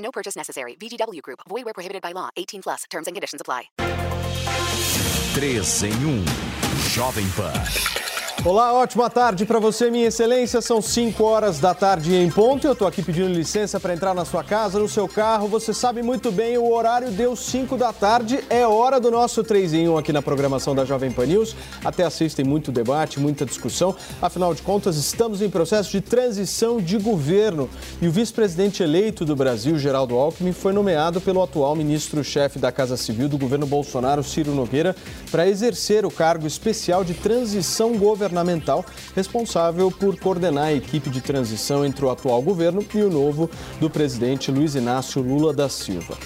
No purchase necessary. VGW Group. Void where prohibited by law. 18 plus. Terms and conditions apply. 3 em 1. Jovem Pan. Olá, ótima tarde para você, minha excelência. São 5 horas da tarde em ponto. Eu estou aqui pedindo licença para entrar na sua casa, no seu carro. Você sabe muito bem, o horário deu 5 da tarde. É hora do nosso 3 em 1 aqui na programação da Jovem Pan News. Até assistem muito debate, muita discussão. Afinal de contas, estamos em processo de transição de governo. E o vice-presidente eleito do Brasil, Geraldo Alckmin, foi nomeado pelo atual ministro-chefe da Casa Civil do governo Bolsonaro, Ciro Nogueira, para exercer o cargo especial de transição governamental governamental responsável por coordenar a equipe de transição entre o atual governo e o novo do presidente Luiz Inácio Lula da Silva.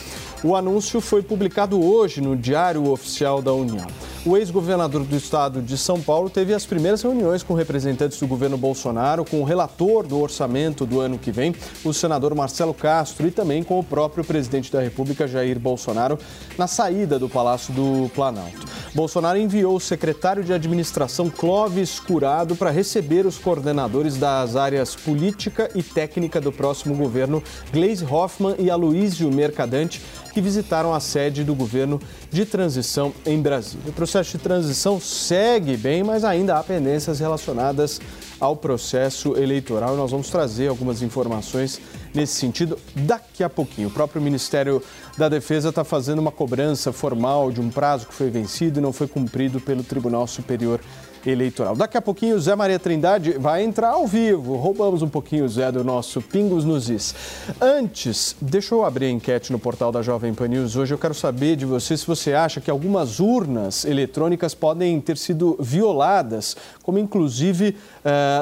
O anúncio foi publicado hoje no Diário Oficial da União. O ex-governador do estado de São Paulo teve as primeiras reuniões com representantes do governo Bolsonaro, com o relator do orçamento do ano que vem, o senador Marcelo Castro, e também com o próprio presidente da República, Jair Bolsonaro, na saída do Palácio do Planalto. Bolsonaro enviou o secretário de administração Clóvis Curado para receber os coordenadores das áreas política e técnica do próximo governo, Gleisi Hoffmann e Aloysio Mercadante, que visitaram a sede do governo de transição em Brasília. O processo de transição segue bem, mas ainda há pendências relacionadas ao processo eleitoral. Nós vamos trazer algumas informações nesse sentido daqui a pouquinho. O próprio Ministério da Defesa está fazendo uma cobrança formal de um prazo que foi vencido e não foi cumprido pelo Tribunal Superior eleitoral. Daqui a pouquinho, Zé Maria Trindade vai entrar ao vivo. Roubamos um pouquinho, Zé, do nosso Pingos nos Is. Antes, deixa eu abrir a enquete no portal da Jovem Pan News. Hoje eu quero saber de você se você acha que algumas urnas eletrônicas podem ter sido violadas, como inclusive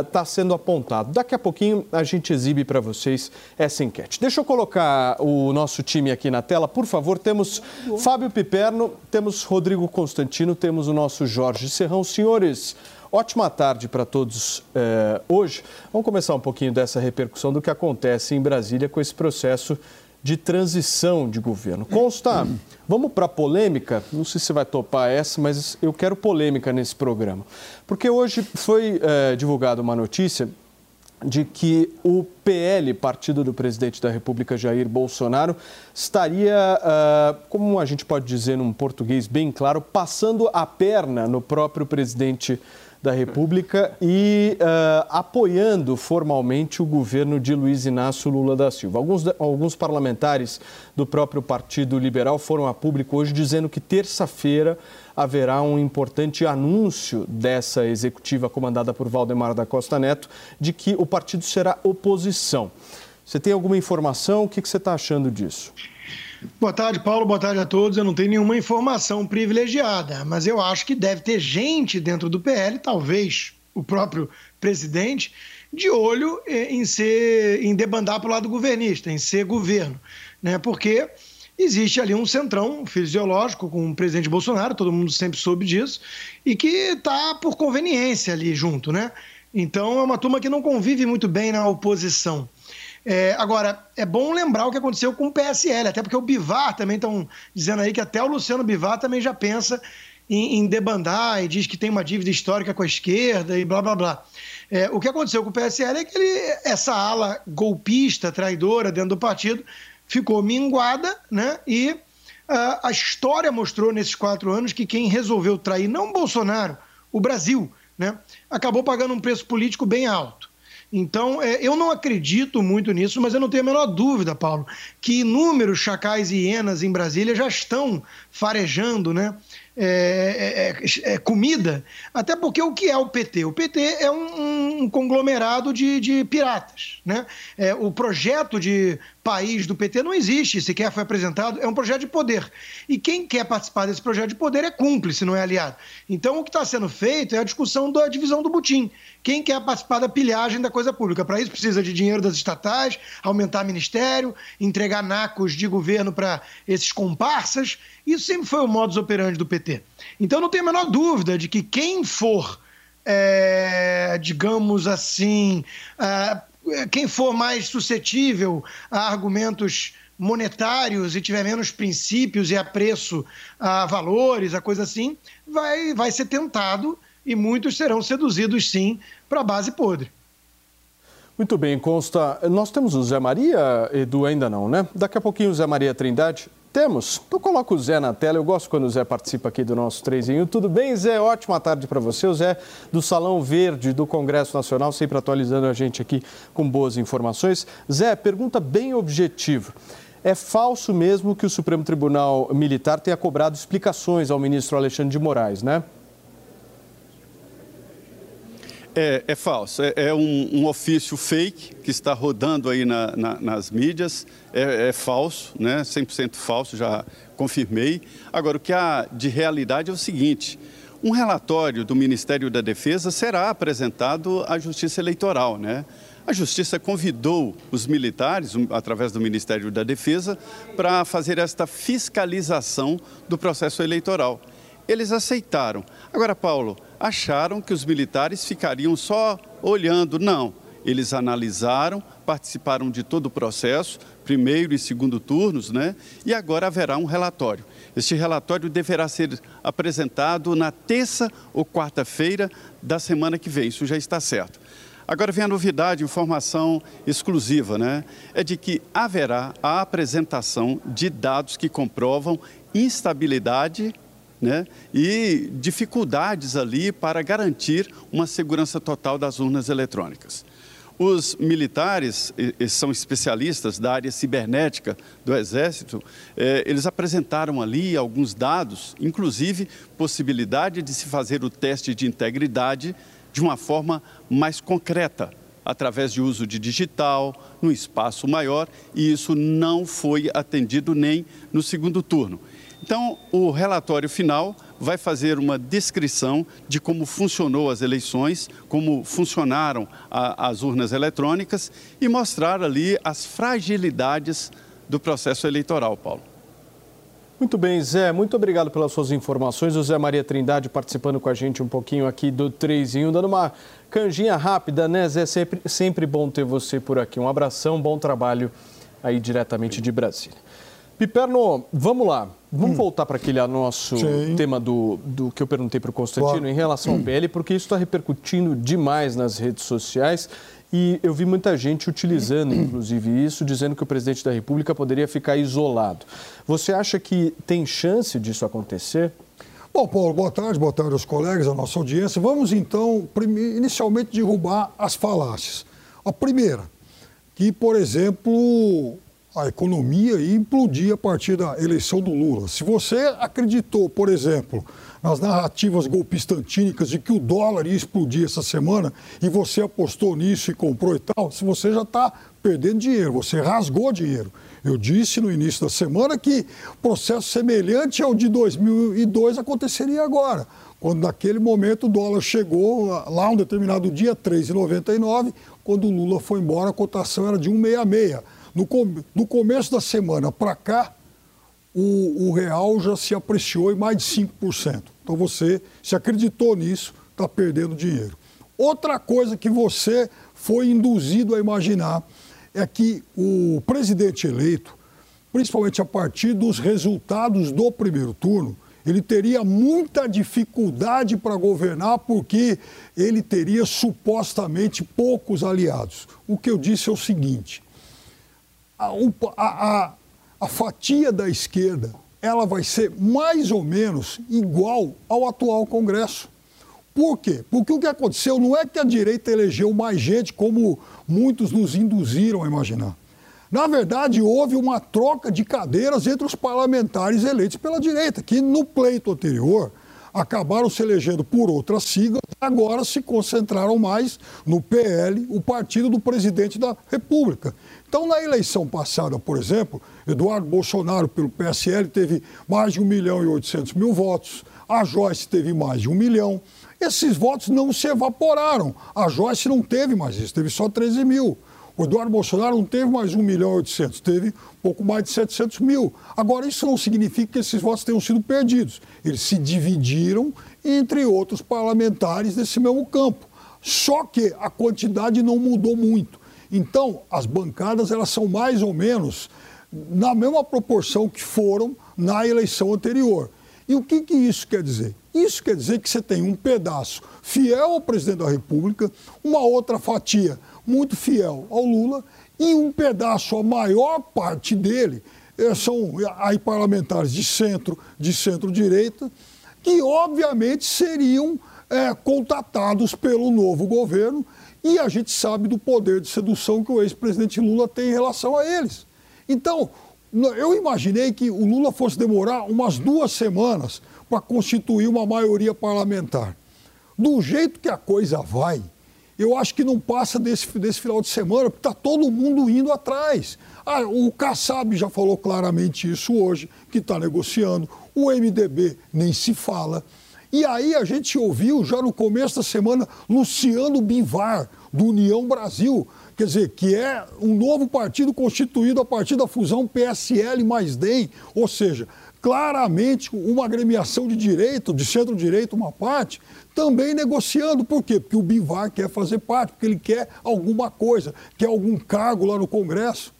está uh, sendo apontado. Daqui a pouquinho a gente exibe para vocês essa enquete. Deixa eu colocar o nosso time aqui na tela. Por favor, temos Fábio Piperno, temos Rodrigo Constantino, temos o nosso Jorge Serrão. Senhores, Ótima tarde para todos eh, hoje. Vamos começar um pouquinho dessa repercussão do que acontece em Brasília com esse processo de transição de governo. Consta, vamos para polêmica? Não sei se você vai topar essa, mas eu quero polêmica nesse programa. Porque hoje foi eh, divulgada uma notícia de que o PL, partido do presidente da República Jair Bolsonaro, estaria, uh, como a gente pode dizer num português bem claro, passando a perna no próprio presidente da República e uh, apoiando formalmente o governo de Luiz Inácio Lula da Silva. Alguns, alguns parlamentares do próprio Partido Liberal foram a público hoje dizendo que terça-feira haverá um importante anúncio dessa executiva comandada por Valdemar da Costa Neto de que o partido será oposição. Você tem alguma informação? O que você está achando disso? Boa tarde, Paulo. Boa tarde a todos. Eu não tenho nenhuma informação privilegiada, mas eu acho que deve ter gente dentro do PL, talvez o próprio presidente, de olho em ser, em debandar para o lado governista, em ser governo, né? Porque existe ali um centrão fisiológico com o presidente Bolsonaro, todo mundo sempre soube disso, e que está por conveniência ali junto, né? Então é uma turma que não convive muito bem na oposição. É, agora, é bom lembrar o que aconteceu com o PSL, até porque o Bivar também estão dizendo aí que até o Luciano Bivar também já pensa em, em, debandar e diz que tem uma dívida histórica com a esquerda e blá blá blá. É, o que aconteceu com o PSL é que ele, essa ala golpista, traidora dentro do partido, ficou minguada, né? E uh, a história mostrou nesses quatro anos que quem resolveu trair, não Bolsonaro, o Brasil, né? Acabou pagando um preço político bem alto. Então, é, eu não acredito muito nisso, mas eu não tenho a menor dúvida, Paulo, que inúmeros chacais e hienas em Brasília já estão farejando né, é, é, é, comida, até porque o que é o PT? O PT é um, um conglomerado de, de, piratas. Né? É, o projeto de país do PT não existe, sequer foi apresentado, é um projeto de poder. E quem quer participar desse projeto de poder é cúmplice, não é aliado. Então o que está sendo feito é a discussão da divisão do butim. Quem quer participar da pilhagem da coisa pública? Para isso precisa de dinheiro das estatais, aumentar ministério, entregar nacos de governo para esses comparsas. Isso sempre foi o modus operandi do PT. Então não tem a menor dúvida de que quem for, é, digamos assim, é, quem for mais suscetível a argumentos monetários e tiver menos princípios e apreço a valores, a coisa assim, vai, vai ser tentado e muitos serão seduzidos, sim, para a base podre. Muito bem, consta. Nós temos o Zé Maria, Edu, ainda não, né? Daqui a pouquinho o Zé Maria Trindade. Temos. Então coloca o Zé na tela. Eu gosto quando o Zé participa aqui do nosso trezinho. Tudo bem, Zé? Ótima tarde para você. O Zé do Salão Verde do Congresso Nacional, sempre atualizando a gente aqui com boas informações. Zé, pergunta bem objetiva. É falso mesmo que o Supremo Tribunal Militar tenha cobrado explicações ao ministro Alexandre de Moraes, né? É, é falso. É, é um, um, ofício fake que está rodando aí na, na, nas mídias. É, é, falso, né? 100% falso, já confirmei. Agora, o que há de realidade é o seguinte: um relatório do Ministério da Defesa será apresentado à Justiça Eleitoral, né? A Justiça convidou os militares, através do Ministério da Defesa, para fazer esta fiscalização do processo eleitoral. Eles aceitaram. Agora, Paulo, acharam que os militares ficariam só olhando. Não, eles analisaram, participaram de todo o processo, primeiro e segundo turnos, né? E agora haverá um relatório. Este relatório deverá ser apresentado na terça ou quarta-feira da semana que vem, isso já está certo. Agora vem a novidade, informação exclusiva, né? É de que haverá a apresentação de dados que comprovam instabilidade né, e dificuldades ali para garantir uma segurança total das urnas eletrônicas. Os militares, são especialistas da área cibernética do Exército, eh, eles apresentaram ali alguns dados, inclusive possibilidade de se fazer o teste de integridade de uma forma mais concreta, através de uso de digital, no espaço maior, e isso não foi atendido nem no segundo turno. Então, o relatório final vai fazer uma descrição de como funcionou as eleições, como funcionaram a, as urnas eletrônicas e mostrar ali as fragilidades do processo eleitoral, Paulo. Muito bem, Zé, muito obrigado pelas suas informações. O Zé Maria Trindade participando com a gente um pouquinho aqui do Trezinho, dando uma canjinha rápida, né, Zé? Sempre, sempre bom ter você por aqui. Um abração, bom trabalho aí diretamente de Brasília. Piperno, vamos lá. Vamos hum. voltar para aquele nosso Sim. tema do, do que eu perguntei para o Constantino claro. em relação ao hum. PL, porque isso está repercutindo demais nas redes sociais e eu vi muita gente utilizando, inclusive, isso, dizendo que o presidente da República poderia ficar isolado. Você acha que tem chance disso acontecer? Bom, Paulo, boa tarde, boa tarde aos colegas, à nossa audiência. Vamos então, inicialmente, derrubar as falácias. A primeira, que, por exemplo, a economia ia implodir a partir da eleição do Lula. Se você acreditou, por exemplo, nas narrativas golpistantínicas de que o dólar ia explodir essa semana e você apostou nisso e comprou e tal, se você já está perdendo dinheiro, você rasgou dinheiro. Eu disse no início da semana que processo semelhante ao de 2002 aconteceria agora, quando naquele momento o dólar chegou lá um determinado dia, 3,99, quando o Lula foi embora a cotação era de 1,66 no, com, no começo da semana para cá, o, o, real já se apreciou em mais de 5%. Então você, se acreditou nisso, está perdendo dinheiro. Outra coisa que você foi induzido a imaginar é que o presidente eleito, principalmente a partir dos resultados do primeiro turno, ele teria muita dificuldade para governar porque ele teria supostamente poucos aliados. O que eu disse é o seguinte: a, a, a fatia da esquerda ela vai ser mais ou menos igual ao atual Congresso. Por quê? Porque o que aconteceu não é que a direita elegeu mais gente, como muitos nos induziram a imaginar. Na verdade, houve uma troca de cadeiras entre os parlamentares eleitos pela direita, que no pleito anterior acabaram se elegendo por outras siglas, agora se concentraram mais no PL, o partido do presidente da República. Então, na eleição passada, por exemplo, Eduardo Bolsonaro, pelo PSL, teve mais de 1 milhão e 800 mil votos, a Joyce teve mais de 1 milhão. Esses votos não se evaporaram. A Joyce não teve mais isso, teve só 13 mil. O Eduardo Bolsonaro não teve mais 1 milhão e 800, teve pouco mais de 700 mil. Agora, isso não significa que esses votos tenham sido perdidos. Eles se dividiram entre outros parlamentares desse mesmo campo. Só que a quantidade não mudou muito. Então, as bancadas elas são mais ou menos na mesma proporção que foram na eleição anterior. E o que, que isso quer dizer? Isso quer dizer que você tem um pedaço fiel ao presidente da República, uma outra fatia muito fiel ao Lula e um pedaço, a maior parte dele, eh, são aí parlamentares de centro, de centro-direita, que obviamente seriam é, contatados pelo novo governo e a gente sabe do poder de sedução que o ex-presidente Lula tem em relação a eles. Então, eu imaginei que o Lula fosse demorar umas duas semanas para constituir uma maioria parlamentar. Do jeito que a coisa vai, eu acho que não passa desse, desse final de semana, porque está todo mundo indo atrás. Ah, o Kassab já falou claramente isso hoje, que está negociando. O MDB nem se fala. E aí a gente ouviu já no começo da semana Luciano Bivar, do União Brasil, quer dizer, que é um novo partido constituído a partir da fusão PSL mais DEM, ou seja, claramente uma agremiação de direito, de centro-direito, uma parte, também negociando. Por quê? Porque o Bivar quer fazer parte, porque ele quer alguma coisa, quer algum cargo lá no Congresso.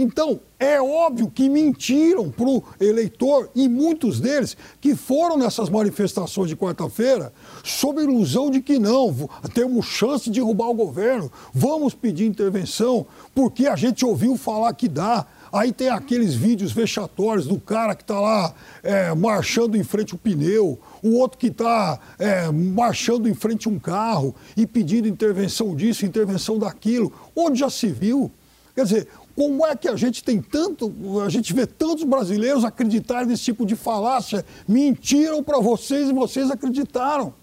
Então, é óbvio que mentiram para o eleitor, e muitos deles que foram nessas manifestações de quarta-feira, sob a ilusão de que não, temos chance de derrubar o governo, vamos pedir intervenção, porque a gente ouviu falar que dá. Aí tem aqueles vídeos vexatórios do cara que está lá é, marchando em frente ao pneu, o outro que está é, marchando em frente a um carro e pedindo intervenção disso, intervenção daquilo. Onde já se viu? Quer dizer, como é que a gente tem tanto, a gente vê tantos brasileiros acreditarem nesse tipo de falácia? Mentiram para vocês e vocês acreditaram.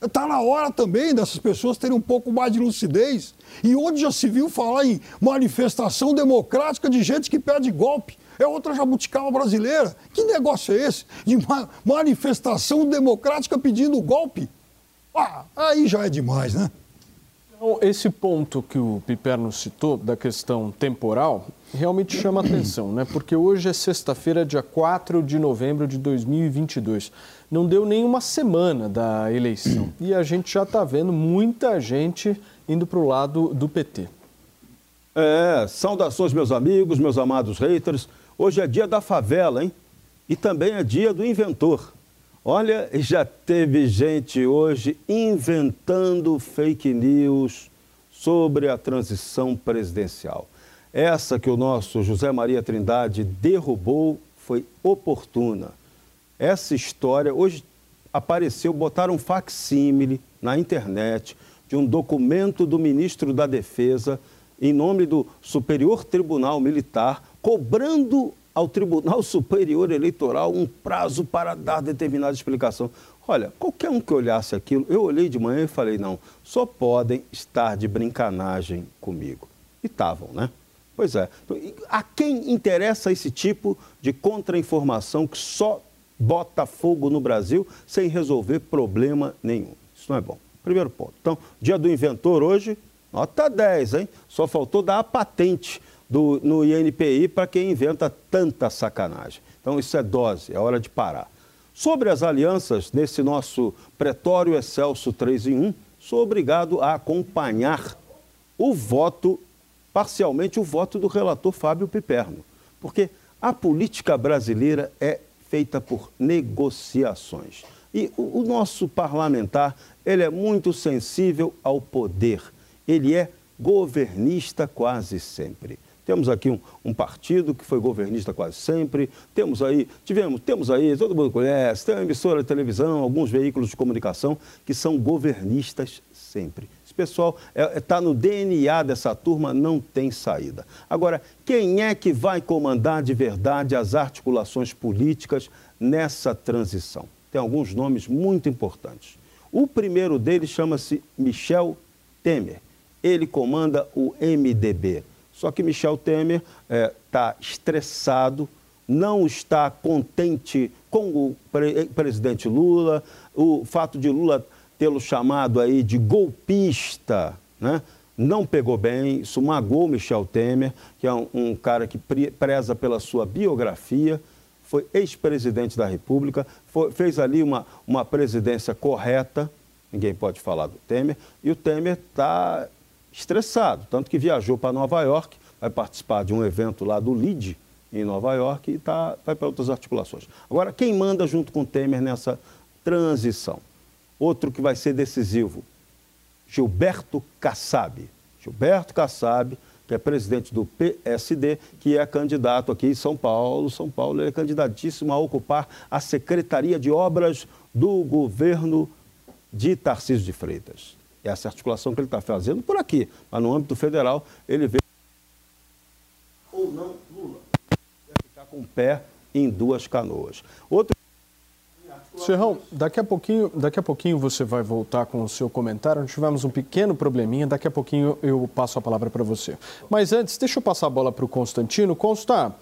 Está na hora também dessas pessoas terem um pouco mais de lucidez. E onde já se viu falar em manifestação democrática de gente que pede golpe? É outra jabuticaba brasileira. Que negócio é esse? De uma manifestação democrática pedindo golpe? Ah, aí já é demais, né? Então, esse ponto que o Piperno citou, da questão temporal, realmente chama atenção, né? Porque hoje é sexta-feira, dia 4 de novembro de 2022. Não deu nem uma semana da eleição. E a gente já está vendo muita gente indo para o lado do PT. É, saudações, meus amigos, meus amados haters. Hoje é dia da favela, hein? E também é dia do inventor. Olha, já teve gente hoje inventando fake news sobre a transição presidencial. Essa que o nosso José Maria Trindade derrubou foi oportuna. Essa história hoje apareceu, botaram um facsímile na internet de um documento do ministro da Defesa em nome do Superior Tribunal Militar cobrando ao Tribunal Superior Eleitoral um prazo para dar determinada explicação. Olha, qualquer um que olhasse aquilo, eu olhei de manhã e falei, não, só podem estar de brincanagem comigo. E estavam, né? Pois é. A quem interessa esse tipo de contra-informação que só bota fogo no Brasil sem resolver problema nenhum? Isso não é bom. Primeiro ponto. Então, dia do inventor hoje, nota 10, hein? Só faltou dar a patente do, no INPI para quem inventa tanta sacanagem. Então, isso é dose, é hora de parar. Sobre as alianças, nesse nosso pretório excelso 3 em 1, sou obrigado a acompanhar o voto, parcialmente o voto do relator Fábio Piperno. Porque a política brasileira é feita por negociações. E o, o nosso parlamentar, ele é muito sensível ao poder. Ele é governista quase sempre. Temos aqui um, um, partido que foi governista quase sempre. Temos aí, tivemos, temos aí, todo mundo conhece, tem uma emissora de televisão, alguns veículos de comunicação que são governistas sempre. pessoal está é, tá no DNA dessa turma, não tem saída. Agora, quem é que vai comandar de verdade as articulações políticas nessa transição? Tem alguns nomes muito importantes. O primeiro deles chama-se Michel Temer. Ele comanda o MDB. Só que Michel Temer está é, estressado, não está contente com o pre presidente Lula, o fato de Lula tê-lo chamado aí de golpista, né? não pegou bem, isso magoou Michel Temer, que é um, um cara que preza pela sua biografia, foi ex-presidente da República, foi, fez ali uma, uma presidência correta, ninguém pode falar do Temer, e o Temer está estressado, tanto que viajou para Nova York, vai participar de um evento lá do LID, em Nova York, e tá, vai para outras articulações. Agora, quem manda junto com o Temer nessa transição? Outro que vai ser decisivo, Gilberto Kassab. Gilberto Kassab, que é presidente do PSD, que é candidato aqui em São Paulo. São Paulo ele é candidatíssimo a ocupar a Secretaria de Obras do governo de Tarcísio de Freitas. Essa articulação que ele está fazendo por aqui, mas no âmbito federal ele vê ou não Lula. Vai ficar com o pé em duas canoas. Outro Serrão, daqui a pouquinho, daqui a pouquinho você vai voltar com o seu comentário. Nós tivemos um pequeno probleminha, daqui a pouquinho eu passo a palavra para você. Mas antes, deixa eu passar a bola para o Constantino. Consta,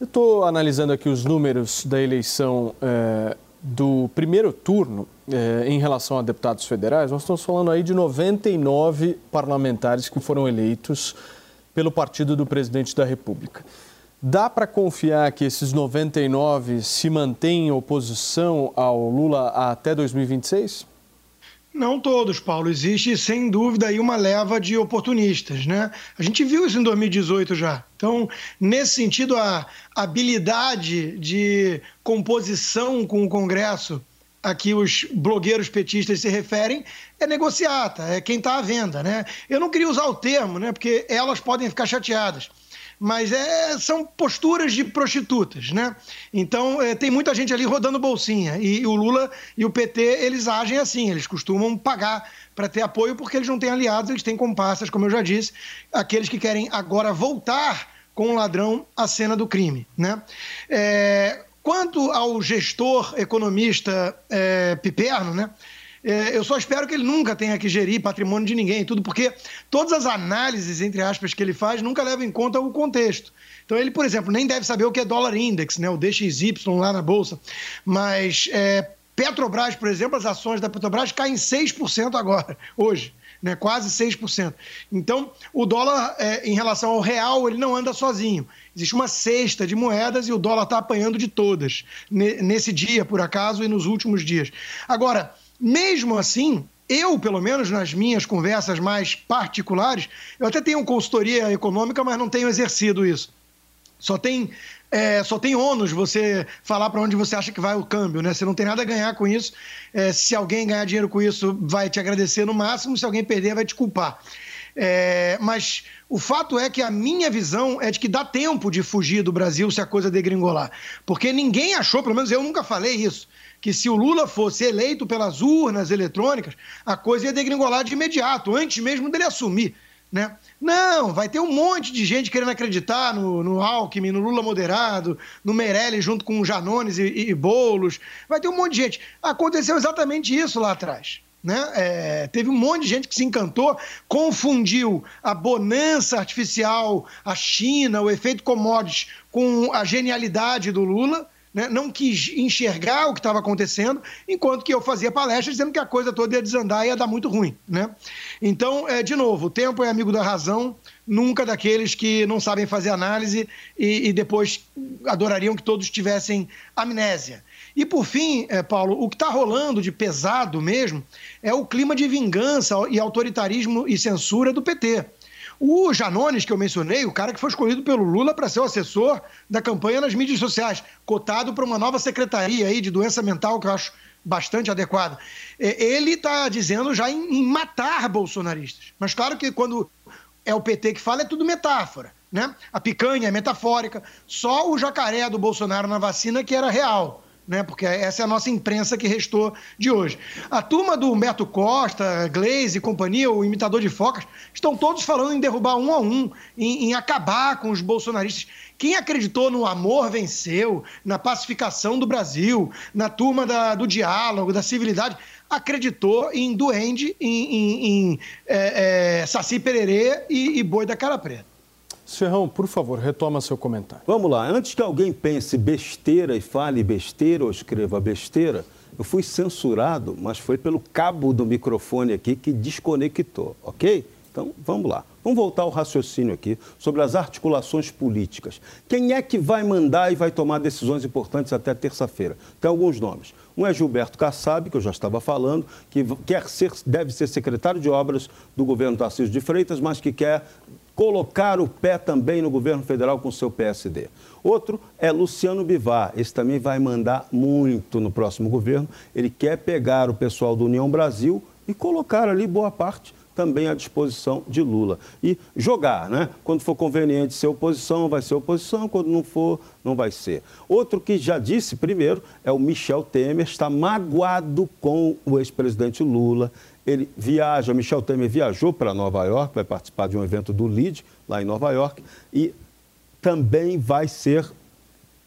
eu estou analisando aqui os números da eleição é, do primeiro turno é, em relação a deputados federais. Nós estamos falando aí de 99 parlamentares que foram eleitos pelo partido do presidente da República. Dá para confiar que esses 99 se mantêm em oposição ao Lula até 2026? Não todos, Paulo. Existe, sem dúvida, aí uma leva de oportunistas, né? A gente viu isso em 2018 já. Então, nesse sentido, a habilidade de composição com o Congresso a que os blogueiros petistas se referem é negociata, é quem está à venda, né? Eu não queria usar o termo, né? Porque elas podem ficar chateadas mas é, são posturas de prostitutas, né? Então é, tem muita gente ali rodando bolsinha e, e o Lula e o PT eles agem assim, eles costumam pagar para ter apoio porque eles não têm aliados, eles têm comparsas, como eu já disse, aqueles que querem agora voltar com o ladrão à cena do crime, né? É, quanto ao gestor economista é, Piperno, né? É, eu só espero que ele nunca tenha que gerir patrimônio de ninguém, tudo, porque todas as análises, entre aspas, que ele faz nunca levam em conta o contexto. Então, ele, por exemplo, nem deve saber o que é dólar index, né, o DXY lá na Bolsa. Mas é, Petrobras, por exemplo, as ações da Petrobras caem 6% agora, hoje. Né, quase 6%. Então, o dólar, é, em relação ao real, ele não anda sozinho. Existe uma cesta de moedas e o dólar está apanhando de todas, nesse dia, por acaso, e nos últimos dias. Agora, mesmo assim, eu, pelo menos nas minhas conversas mais particulares, eu até tenho consultoria econômica, mas não tenho exercido isso. Só tem, é, só tem ônus você falar para onde você acha que vai o câmbio, né? Você não tem nada a ganhar com isso. É, se alguém ganhar dinheiro com isso, vai te agradecer no máximo. Se alguém perder, vai te culpar. É, mas o fato é que a minha visão é de que dá tempo de fugir do Brasil se a coisa degringolar. Porque ninguém achou, pelo menos eu nunca falei isso, que se o Lula fosse eleito pelas urnas eletrônicas, a coisa ia degringolar de imediato, antes mesmo dele assumir. Né? Não, vai ter um monte de gente querendo acreditar no, no Alckmin, no Lula moderado, no Meirelles junto com Janones e, e, e Boulos. Vai ter um monte de gente. Aconteceu exatamente isso lá atrás. Né? É, teve um monte de gente que se encantou, confundiu a bonança artificial, a China, o efeito commodities com a genialidade do Lula né, não quis enxergar o que estava acontecendo, enquanto que eu fazia palestra dizendo que a coisa toda ia desandar e ia dar muito ruim. Né? Então, é, de novo, o tempo é amigo da razão, nunca daqueles que não sabem fazer análise e, e depois adorariam que todos tivessem amnésia. E por fim, é, Paulo, o que está rolando de pesado mesmo é o clima de vingança e autoritarismo e censura do PT. O Janones, que eu mencionei, o cara que foi escolhido pelo Lula para ser o assessor da campanha nas mídias sociais, cotado para uma nova secretaria aí de doença mental, que eu acho bastante adequado. É, ele está dizendo já em, em matar bolsonaristas. Mas claro que quando é o PT que fala, é tudo metáfora. Né? A picanha é metafórica, só o jacaré do Bolsonaro na vacina que era real. Né? Porque essa é a nossa imprensa que restou de hoje. A turma do Humberto Costa, Glaze e companhia, o imitador de focas, estão todos falando em derrubar um a um, em, em acabar com os bolsonaristas. Quem acreditou no amor venceu, na pacificação do Brasil, na turma da, do diálogo, da civilidade, acreditou em duende, em, em, em é, é, Saci Pererê e, e boi da cara preta. Serrão, por favor, retoma seu comentário. Vamos lá. Antes que alguém pense besteira e fale besteira ou escreva besteira, eu fui censurado, mas foi pelo cabo do microfone aqui que desconectou, ok? Então, vamos lá. Vamos voltar ao raciocínio aqui sobre as articulações políticas. Quem é que vai mandar e vai tomar decisões importantes até terça-feira? Tem alguns nomes. Um é Gilberto Kassab, que eu já estava falando, que quer ser, deve ser secretário de obras do governo Tarcísio de Freitas, mas que quer colocar o pé também no governo federal com o seu PSD. Outro é Luciano Bivar, esse também vai mandar muito no próximo governo. Ele quer pegar o pessoal do União Brasil e colocar ali boa parte também à disposição de Lula. E jogar, né? Quando for conveniente ser oposição, vai ser oposição, quando não for, não vai ser. Outro que já disse primeiro é o Michel Temer, está magoado com o ex-presidente Lula ele viaja, Michel Temer viajou para Nova York, vai participar de um evento do LID, lá em Nova York, e também vai ser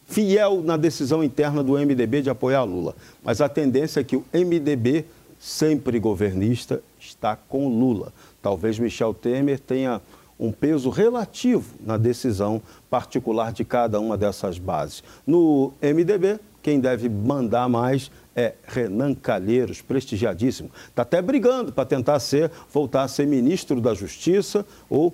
fiel na decisão interna do MDB de apoiar Lula. Mas a tendência é que o MDB, sempre governista, está com Lula. Talvez Michel Temer tenha um peso relativo na decisão particular de cada uma dessas bases. No MDB, quem deve mandar mais é Renan Calheiros, prestigiadíssimo. Está até brigando para tentar ser, voltar a ser ministro da Justiça ou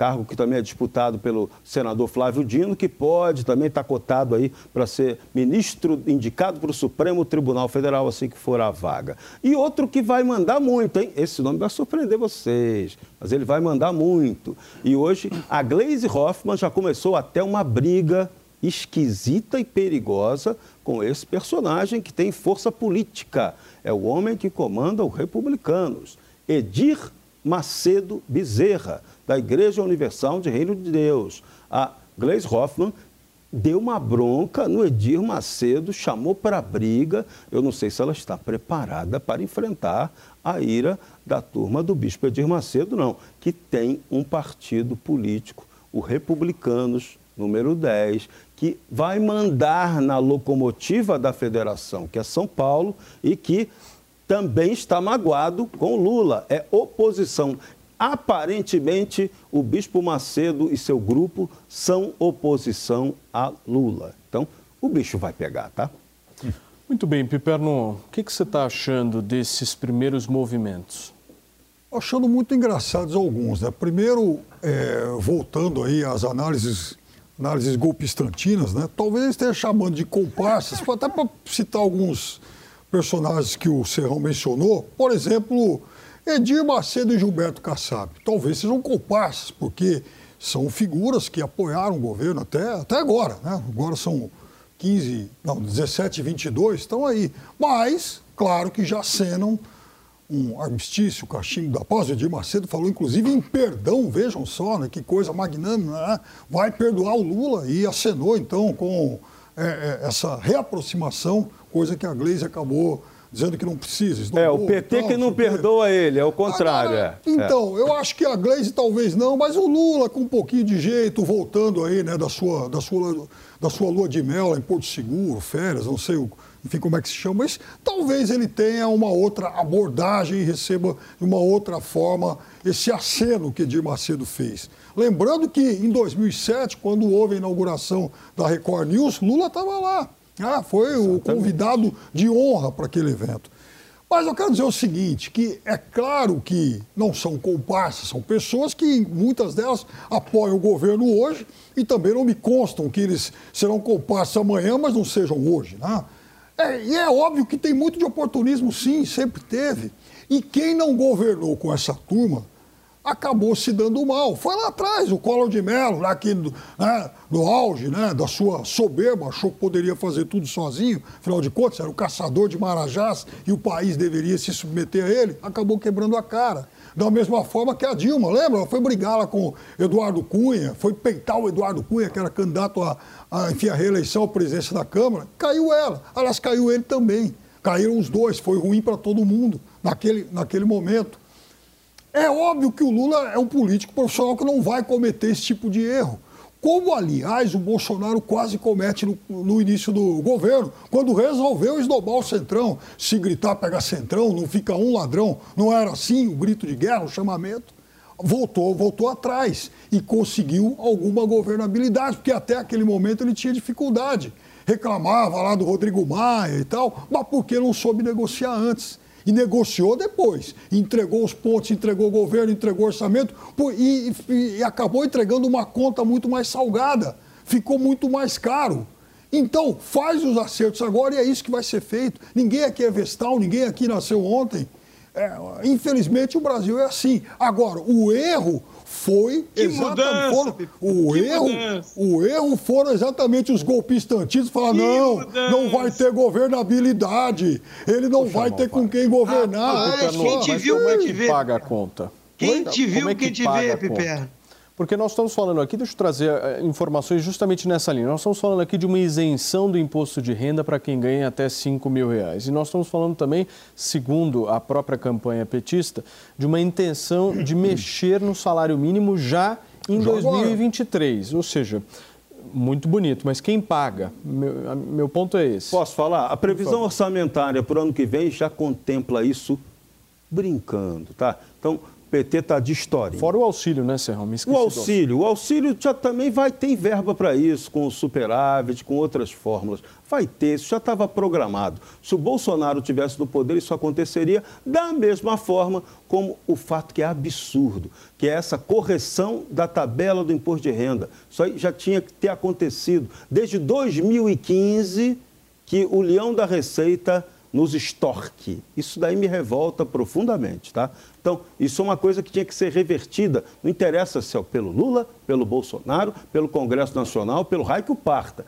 cargo que também é disputado pelo senador Flávio Dino, que pode também estar tá cotado aí para ser ministro indicado para o Supremo Tribunal Federal, assim que for a vaga. E outro que vai mandar muito, hein? Esse nome vai surpreender vocês, mas ele vai mandar muito. E hoje a Glaze Hoffman já começou até uma briga esquisita e perigosa com esse personagem que tem força política. É o homem que comanda os republicanos. Edir Macedo Bezerra, da Igreja Universal de Reino de Deus. A Gleis Hoffmann deu uma bronca no Edir Macedo, chamou para briga. Eu não sei se ela está preparada para enfrentar a ira da turma do bispo Edir Macedo, não, que tem um partido político, o Republicanos, número 10, que vai mandar na locomotiva da federação, que é São Paulo, e que também está magoado com Lula. É oposição. Aparentemente, o Bispo Macedo e seu grupo são oposição a Lula. Então, o bicho vai pegar, tá? Muito bem, Piperno, o que, que você está achando desses primeiros movimentos? Achando muito engraçados alguns, né? Primeiro, é, voltando aí às análises análises golpistantinas, né? Talvez esteja chamando de comparsas, até para citar alguns personagens que o Serrão mencionou, por exemplo, Edir Macedo e Gilberto Kassab. Talvez sejam comparsas, porque são figuras que apoiaram o governo até, até agora, né? Agora são 15, não, 17, 22, estão aí. Mas, claro que já acenam um armistício, cachimbo da paz. O Edir Macedo falou, inclusive, em perdão, vejam só, né, que coisa magnânima, né? vai perdoar o Lula e acenou, então, com é, é, essa reaproximação, coisa que a Gleisi acabou dizendo que não precisa. É, o PT tal, que não perdoa ele, é o contrário. Agora, é. Então, eu acho que a Gleisi talvez não, mas o Lula com um pouquinho de jeito, voltando aí, né, da sua, da sua, da sua lua de mel em Porto Seguro, férias, não sei o enfim, como é que se chama, mas talvez ele tenha uma outra abordagem e receba de uma outra forma esse aceno que Edir Macedo fez. Lembrando que em 2007, quando houve a inauguração da Record News, Lula estava lá. Ah, foi Exatamente. o convidado de honra para aquele evento. Mas eu quero dizer o seguinte, que é claro que não são comparsas, são pessoas que muitas delas apoiam o governo hoje e também não me constam que eles serão comparsas amanhã, mas não sejam hoje. Né? É, e é óbvio que tem muito de oportunismo, sim, sempre teve. E quem não governou com essa turma acabou se dando mal. Foi lá atrás, o Collor de Mello, lá aqui no, né, no auge né, da sua soberba, achou que poderia fazer tudo sozinho, afinal de contas, era o caçador de marajás e o país deveria se submeter a ele, acabou quebrando a cara. Da mesma forma que a Dilma, lembra? Ela foi brigar lá com Eduardo Cunha, foi peitar o Eduardo Cunha, que era candidato a, a, enfim, a reeleição à presidência da Câmara. Caiu ela. Aliás, caiu ele também. Caíram os dois. Foi ruim para todo mundo naquele, naquele momento. É óbvio que o Lula é um político profissional que não vai cometer esse tipo de erro. Como, aliás, o Bolsonaro quase comete no, no, início do governo, quando resolveu esnobar o Centrão. Se gritar, pega Centrão, não fica um ladrão. Não era assim o grito de guerra, o chamamento? Voltou, voltou atrás e conseguiu alguma governabilidade, porque até aquele momento ele tinha dificuldade. Reclamava lá do Rodrigo Maia e tal, mas porque não soube negociar antes e negociou depois. Entregou os pontos, entregou o governo, entregou o orçamento e, e, e acabou entregando uma conta muito mais salgada. Ficou muito mais caro. Então, faz os acertos agora e é isso que vai ser feito. Ninguém aqui é vestal, ninguém aqui nasceu ontem. É, infelizmente, o Brasil é assim. Agora, o erro foi que exatamente mudança, o erro mudança. o erro foram exatamente os golpistas antigos falar não mudança. não vai ter governabilidade. Ele não Puxa, vai ter com quem governar. Ah, quem te viu quem te vê? paga a conta. Quem te viu é quem te vê Piper porque nós estamos falando aqui, deixa eu trazer eh, informações justamente nessa linha. Nós estamos falando aqui de uma isenção do imposto de renda para quem ganha até 5 mil reais. E nós estamos falando também, segundo a própria campanha petista, de uma intenção de mexer no salário mínimo já em já 2023. Agora. Ou seja, muito bonito, mas quem paga? Meu, meu ponto é esse. Posso falar? A previsão orçamentária para o ano que vem já contempla isso brincando, tá? Então, PT está de história. Fora o auxílio, né, Serrão? Me o auxílio. O auxílio já também vai ter verba para isso, com o superávit, com outras fórmulas. Vai ter, isso já estava programado. Se o Bolsonaro tivesse no poder, isso aconteceria da mesma forma como o fato que é absurdo, que é essa correção da tabela do imposto de renda. Isso aí já tinha que ter acontecido desde 2015 que o leão da Receita nos extorque. Isso daí me revolta profundamente, tá? Então, isso é uma coisa que tinha que ser revertida. Não interessa se é pelo Lula, pelo Bolsonaro, pelo Congresso Nacional, pelo raio que o parta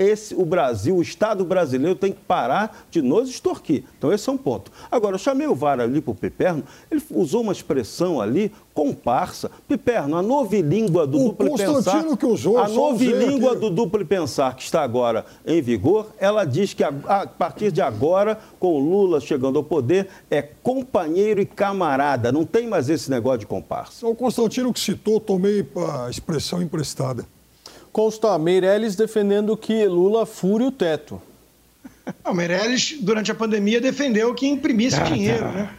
esse, o Brasil, o Estado brasileiro tem que parar de nos extorquir. Então, esse é um ponto. Agora, eu chamei o VAR ali para o Piperno, ele usou uma expressão ali, comparsa. Piperno, a novilíngua do o duplo pensar. Que usou, a novilíngua do duplo pensar que está agora em vigor, ela diz que a, a partir de agora, com o Lula chegando ao poder, é companheiro e camarada. Não tem mais esse negócio de comparsa. O Constantino que citou, tomei a expressão emprestada. Consta Meirelles defendendo que Lula fure o teto. O Meirelles, durante a pandemia, defendeu que imprimisse ah, dinheiro, tá. né?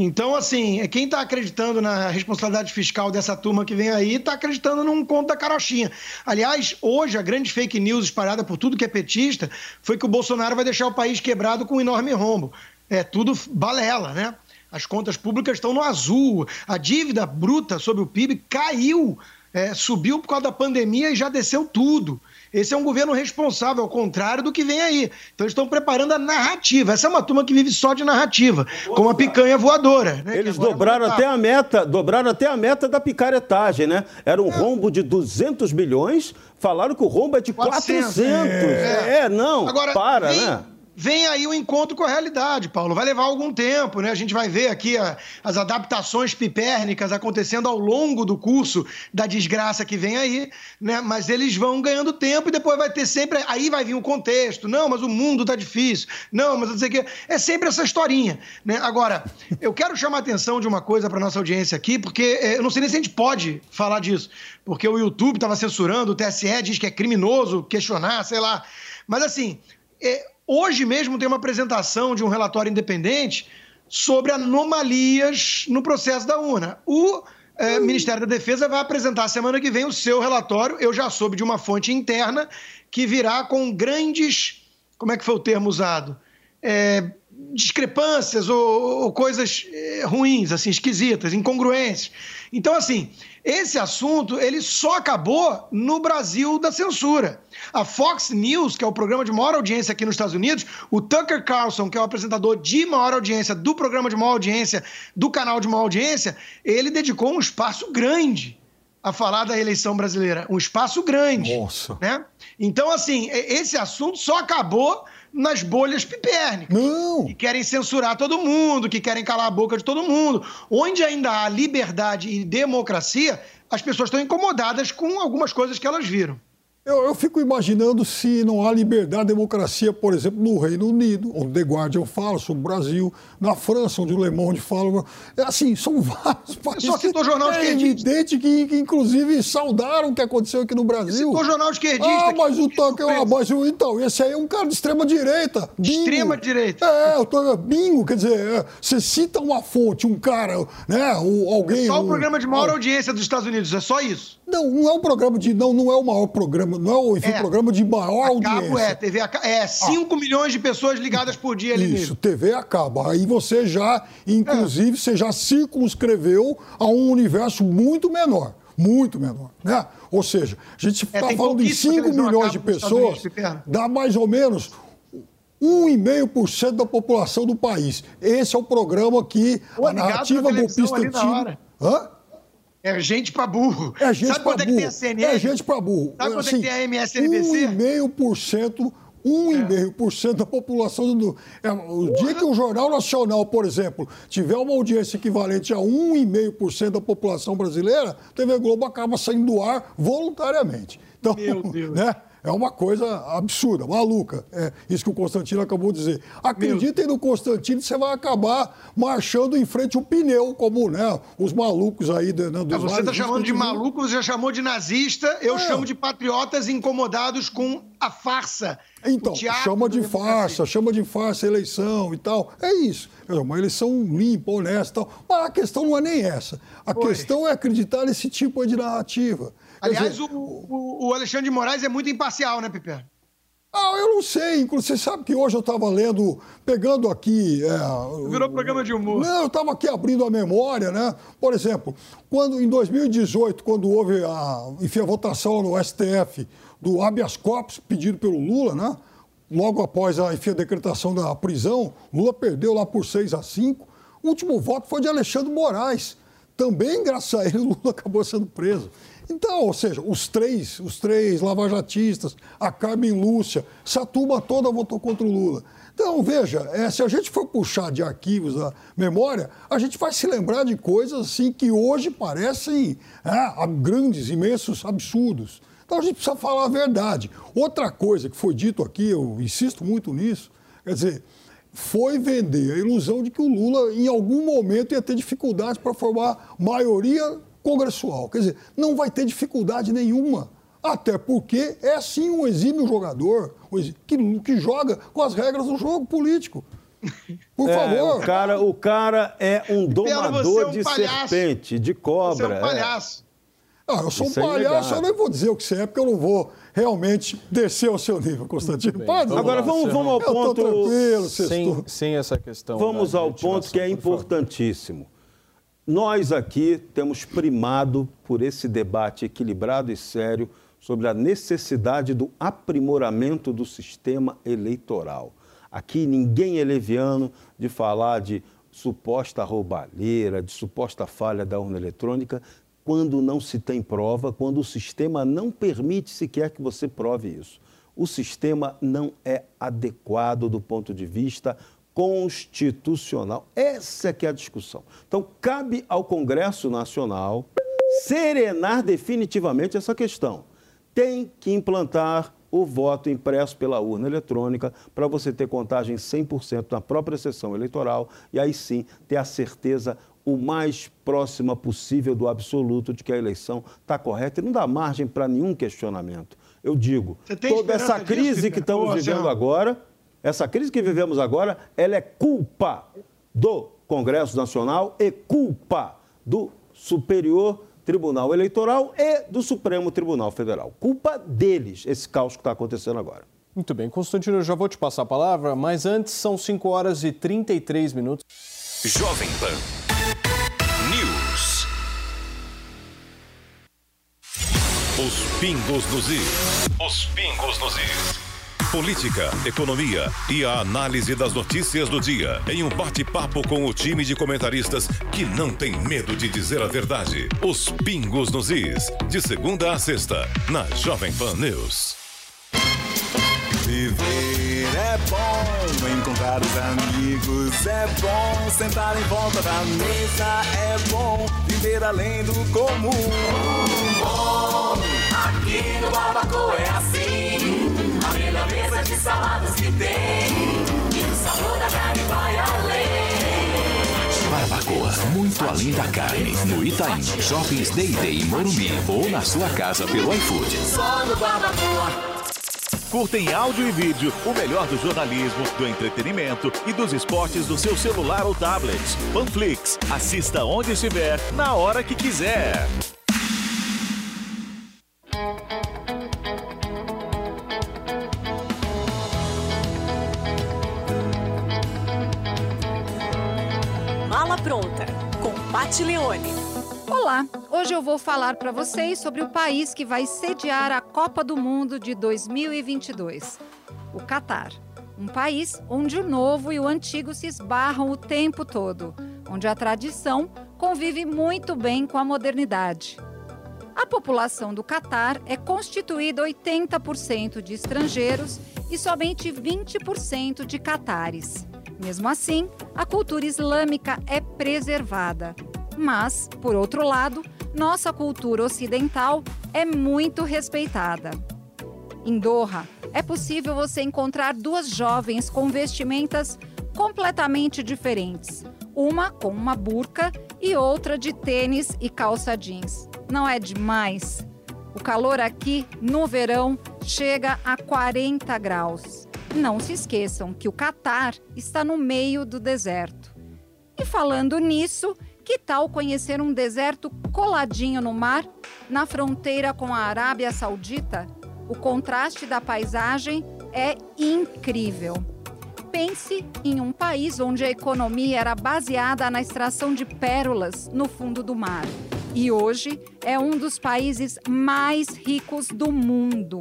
Então, assim, quem está acreditando na responsabilidade fiscal dessa turma que vem aí, está acreditando num conto da carochinha. Aliás, hoje a grande fake news espalhada por tudo que é petista foi que o Bolsonaro vai deixar o país quebrado com um enorme rombo. É tudo balela, né? As contas públicas estão no azul, a dívida bruta sobre o PIB caiu é, subiu por causa da pandemia e já desceu tudo. Esse é um governo responsável, ao contrário do que vem aí. Então eles estão preparando a narrativa. Essa é uma turma que vive só de narrativa, como a picanha voadora. Né? Eles dobraram até a meta, dobraram até a meta da picaretagem, né? Era um é. rombo de 200 bilhões, falaram que o rombo é de 400. 400. É. é, não, Agora, para, vem... né? Vem aí o encontro com a realidade, Paulo. Vai levar algum tempo, né? A gente vai ver aqui a, as adaptações pipérnicas acontecendo ao longo do curso da desgraça que vem aí, né? Mas eles vão ganhando tempo e depois vai ter sempre. Aí vai vir o contexto. Não, mas o mundo tá difícil. Não, mas não sei o quê. É sempre essa historinha, né? Agora, eu quero chamar a atenção de uma coisa para nossa audiência aqui, porque é, eu não sei nem se a gente pode falar disso, porque o YouTube estava censurando, o TSE diz que é criminoso questionar, sei lá. Mas assim. É, Hoje mesmo tem uma apresentação de um relatório independente sobre anomalias no processo da urna. O é, Ministério da Defesa vai apresentar semana que vem o seu relatório. Eu já soube de uma fonte interna que virá com grandes. Como é que foi o termo usado? É, discrepâncias ou, ou coisas é, ruins, assim, esquisitas, incongruências. Então, assim, esse assunto ele só acabou no Brasil da censura. A Fox News, que é o programa de maior audiência aqui nos Estados Unidos, o Tucker Carlson, que é o apresentador de maior audiência do programa de maior audiência, do canal de maior audiência, ele dedicou um espaço grande a falar da eleição brasileira, um espaço grande. Nossa. Né? Então, assim, esse assunto só acabou nas bolhas pipérnicas. Não. Que querem censurar todo mundo, que querem calar a boca de todo mundo. Onde ainda há liberdade e democracia, as pessoas estão incomodadas com algumas coisas que elas viram. Eu, eu, fico imaginando se não há liberdade e democracia, por exemplo, no Reino Unido, onde The Guardian fala sobre o Brasil, na França, onde o Le Monde fala. É assim, são vários países. Só citou jornal é esquerdista. evidente que, que, inclusive, saudaram o que aconteceu aqui no Brasil. Citou jornal esquerdista. Ah, mas o tanque é uma base. Então, esse aí é um cara de extrema-direita. Extrema-direita. É, eu tô, bingo, quer dizer, é, você cita uma fonte, um cara, né, ou alguém. É só um, o programa de maior audiência dos Estados Unidos, é só isso. Não, não é um programa de. Não, não é o maior programa, não é o enfim, é, programa de maior a audiência. Cabo é, TV a, é 5 ah. milhões de pessoas ligadas por dia ali Isso, mesmo. TV acaba. Aí você já, inclusive, é. você já circunscreveu a um universo muito menor. Muito menor, né? Ou seja, a gente está é, falando de 5 milhões de pessoas, dá mais ou menos 1,5% da população do país. Esse é o programa que Pô, a narrativa golpista tinha. Hã? É gente pra burro. É gente Sabe pra quanto burro. é que tem a CNN? É gente pra burro. Sabe quanto assim, é que tem a MSNBC? 1,5%. 1,5% é. da população do. É, o dia que o Jornal Nacional, por exemplo, tiver uma audiência equivalente a 1,5% da população brasileira, a TV Globo acaba saindo do ar voluntariamente. Então, Meu Deus. Né? É uma coisa absurda, maluca. É isso que o Constantino acabou de dizer. Acreditem Meu... no Constantino, você vai acabar marchando em frente ao pneu, como né, os malucos aí. Né, dos é, você está chamando de maluco, você já chamou de nazista, eu é. chamo de patriotas incomodados com a farsa. Então, chama de farsa, chama de farsa a eleição e tal. É isso. É uma eleição limpa, honesta e tal. Mas a questão não é nem essa. A Foi. questão é acreditar nesse tipo de narrativa. Aliás, dizer, o, o, Alexandre de Moraes é muito imparcial, né, Piper? Ah, eu não sei. Inclusive, você sabe que hoje eu estava lendo, pegando aqui. É, Virou programa de humor. Não, eu estava aqui abrindo a memória, né? Por exemplo, quando em 2018, quando houve a, enfim, a votação no STF do habeas corpus pedido pelo Lula, né? Logo após a, enfim, a decretação da prisão, Lula perdeu lá por 6 a 5. O último voto foi de Alexandre Moraes. Também, graças a ele, Lula acabou sendo preso. Então, ou seja, os três, os três lavajatistas, a Carmen Lúcia, essa turma toda votou contra o Lula. Então, veja, é, se a gente for puxar de arquivos da memória, a gente vai se lembrar de coisas assim que hoje parecem é, grandes, imensos absurdos. Então a gente precisa falar a verdade. Outra coisa que foi dito aqui, eu insisto muito nisso, quer dizer, foi vender a ilusão de que o Lula, em algum momento, ia ter dificuldades para formar maioria congressual. Quer dizer, não vai ter dificuldade nenhuma. Até porque é sim um exímio jogador que, que joga com as regras do jogo político. Por é, favor. O cara, o cara é um domador é um de palhaço. serpente, de cobra. Você é um palhaço. É. Ah, eu sou Isso um é palhaço, eu nem vou dizer o que você é, porque eu não vou realmente descer ao seu nível, Constantino. Pode. Agora vamos, vamos ao ponto. Eu tranquilo, sem, sem essa questão. Vamos ao ponto que é importantíssimo. Nós aqui temos primado por esse debate equilibrado e sério sobre a necessidade do aprimoramento do sistema eleitoral. Aqui ninguém é leviano de falar de suposta roubalheira, de suposta falha da urna eletrônica, quando não se tem prova, quando o sistema não permite sequer que você prove isso. O sistema não é adequado do ponto de vista constitucional. Essa é que é a discussão. Então, cabe ao Congresso Nacional serenar definitivamente essa questão. Tem que implantar o voto impresso pela urna eletrônica para você ter contagem 100% na própria sessão eleitoral e aí sim ter a certeza o mais próxima possível do absoluto de que a eleição está correta e não dá margem para nenhum questionamento. Eu digo, toda essa crise disso, que estamos vivendo agora essa crise que vivemos agora, ela é culpa do Congresso Nacional e culpa do Superior Tribunal Eleitoral e do Supremo Tribunal Federal. Culpa deles, esse caos que está acontecendo agora. Muito bem, Constantino, eu já vou te passar a palavra, mas antes são 5 horas e 33 minutos. Jovem Pan News. Os pingos nos is. Os pingos nos is política, economia e a análise das notícias do dia em um bate-papo com o time de comentaristas que não tem medo de dizer a verdade. Os Pingos nos Is, de segunda a sexta, na Jovem Pan News. Viver É bom encontrar os amigos, é bom sentar em volta da mesa, é bom viver além do comum. Bom, aqui no Barbacoa é assim, saladas que tem, e o sabor da carne vai além. Barbacoa, muito além da carne. No Itaim, Shoppings Day Day em Morumbi ou na sua casa pelo iFood. Só no Barbacoa. Curta em áudio e vídeo o melhor do jornalismo, do entretenimento e dos esportes do seu celular ou tablet. Panflix. Assista onde estiver, na hora que quiser. Olá, hoje eu vou falar para vocês sobre o país que vai sediar a Copa do Mundo de 2022, o Catar. Um país onde o novo e o antigo se esbarram o tempo todo, onde a tradição convive muito bem com a modernidade. A população do Catar é constituída 80% de estrangeiros e somente 20% de catares. Mesmo assim, a cultura islâmica é preservada. Mas, por outro lado, nossa cultura ocidental é muito respeitada. Em Doha, é possível você encontrar duas jovens com vestimentas completamente diferentes. Uma com uma burca e outra de tênis e calça jeans. Não é demais? O calor aqui, no verão, chega a 40 graus. Não se esqueçam que o Catar está no meio do deserto. E falando nisso, que tal conhecer um deserto coladinho no mar, na fronteira com a Arábia Saudita? O contraste da paisagem é incrível. Pense em um país onde a economia era baseada na extração de pérolas no fundo do mar. E hoje é um dos países mais ricos do mundo.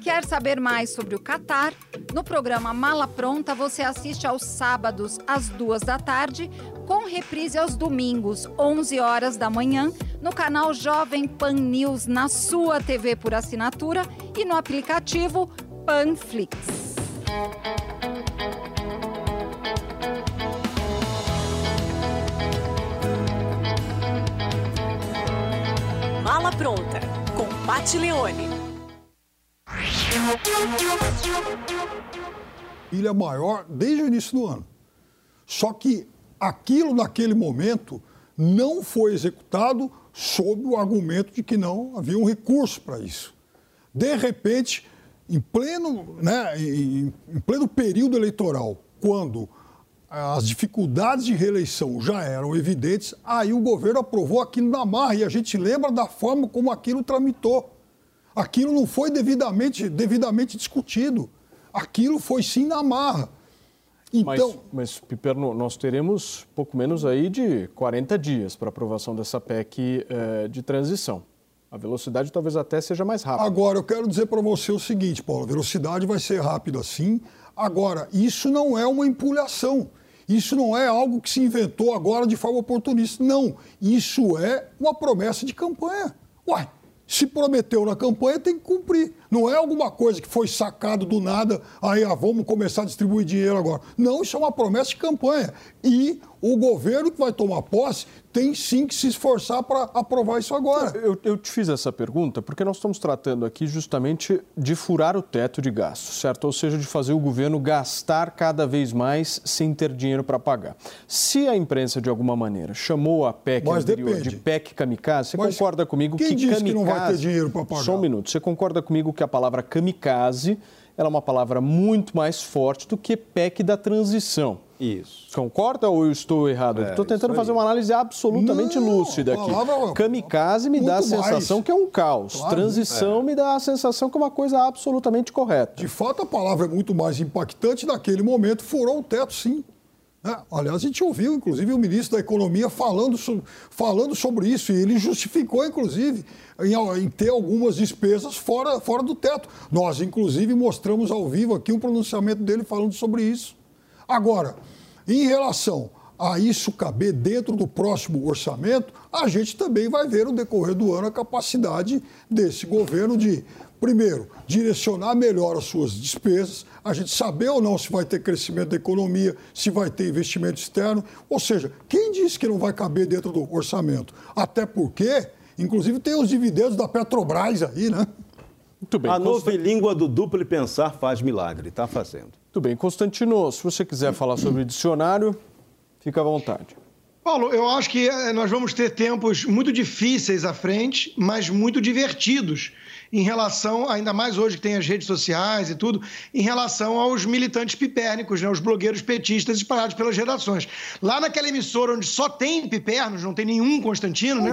Quer saber mais sobre o Catar? No programa Mala Pronta você assiste aos sábados às duas da tarde, com reprise aos domingos, 11 horas da manhã, no canal Jovem Pan News na sua TV por assinatura e no aplicativo Panflix. Mala pronta com Pat Leone. Ilha maior desde o início do ano. Só que aquilo naquele momento não foi executado sob o argumento de que não havia um recurso para isso. De repente, em pleno, né, em, em pleno período eleitoral, quando as dificuldades de reeleição já eram evidentes, aí o governo aprovou aquilo na marra e a gente lembra da forma como aquilo tramitou. Aquilo não foi devidamente, devidamente discutido. Aquilo foi sim na marra. Então, mas, mas Piperno, nós teremos pouco menos aí de 40 dias para aprovação dessa PEC eh, de transição. A velocidade talvez até seja mais rápida. Agora, eu quero dizer para você o seguinte, Paulo: a velocidade vai ser rápida sim. Agora, isso não é uma empulhação. Isso não é algo que se inventou agora de forma oportunista. Não. Isso é uma promessa de campanha. Uai, se prometeu na campanha, tem que cumprir. Não é alguma coisa que foi sacado do nada, aí ah, vamos começar a distribuir dinheiro agora. Não, isso é uma promessa de campanha. E o governo que vai tomar posse tem sim que se esforçar para aprovar isso agora. Eu, eu, te fiz essa pergunta porque nós estamos tratando aqui justamente de furar o teto de gastos, certo? Ou seja, de fazer o governo gastar cada vez mais sem ter dinheiro para pagar. Se a imprensa, de alguma maneira, chamou a PEC anterior de PEC kamikaze, você Mas concorda comigo quem que disse kamikaze... que não vai ter dinheiro para pagar? Só um minuto. Você concorda comigo que a palavra kamikaze ela é uma palavra muito mais forte do que PEC da transição? Isso. Concorda ou eu estou errado? É, estou tentando fazer uma análise absolutamente Não, lúcida aqui. palavra- Kamikaze me dá a sensação mais. que é um caos. Claro. Transição me dá a sensação que é uma coisa absolutamente correta. De fato, a palavra é muito mais impactante. Naquele momento, furou o teto, sim. Né? Aliás, a gente ouviu, inclusive, o ministro da Economia falando, so- falando sobre isso, e ele justificou, inclusive, em, em ter algumas despesas fora, fora do teto. Nós, inclusive, mostramos ao vivo aqui um pronunciamento dele falando sobre isso. Agora, em relação a isso caber dentro do próximo orçamento, a gente também vai ver no decorrer do ano a capacidade desse governo de primeiro, direcionar melhor as suas despesas, a gente saber ou não se vai ter crescimento da economia, se vai ter investimento externo. Ou seja, quem disse que não vai caber dentro do orçamento? Até porque, inclusive, tem os dividendos da Petrobras aí, né? Muito bem. A nova língua do duplo pensar faz milagre, está fazendo. Muito bem. Constantino, se você quiser falar sobre o dicionário, fica à vontade. Paulo, eu acho que eh, nós vamos ter tempos muito difíceis à frente, mas muito divertidos em relação, ainda mais hoje que tem as redes sociais e tudo, em relação aos militantes pipérnicos, né, os blogueiros petistas espalhados pelas redações. Lá naquela emissora onde só tem pipernos, não tem nenhum Constantino, né?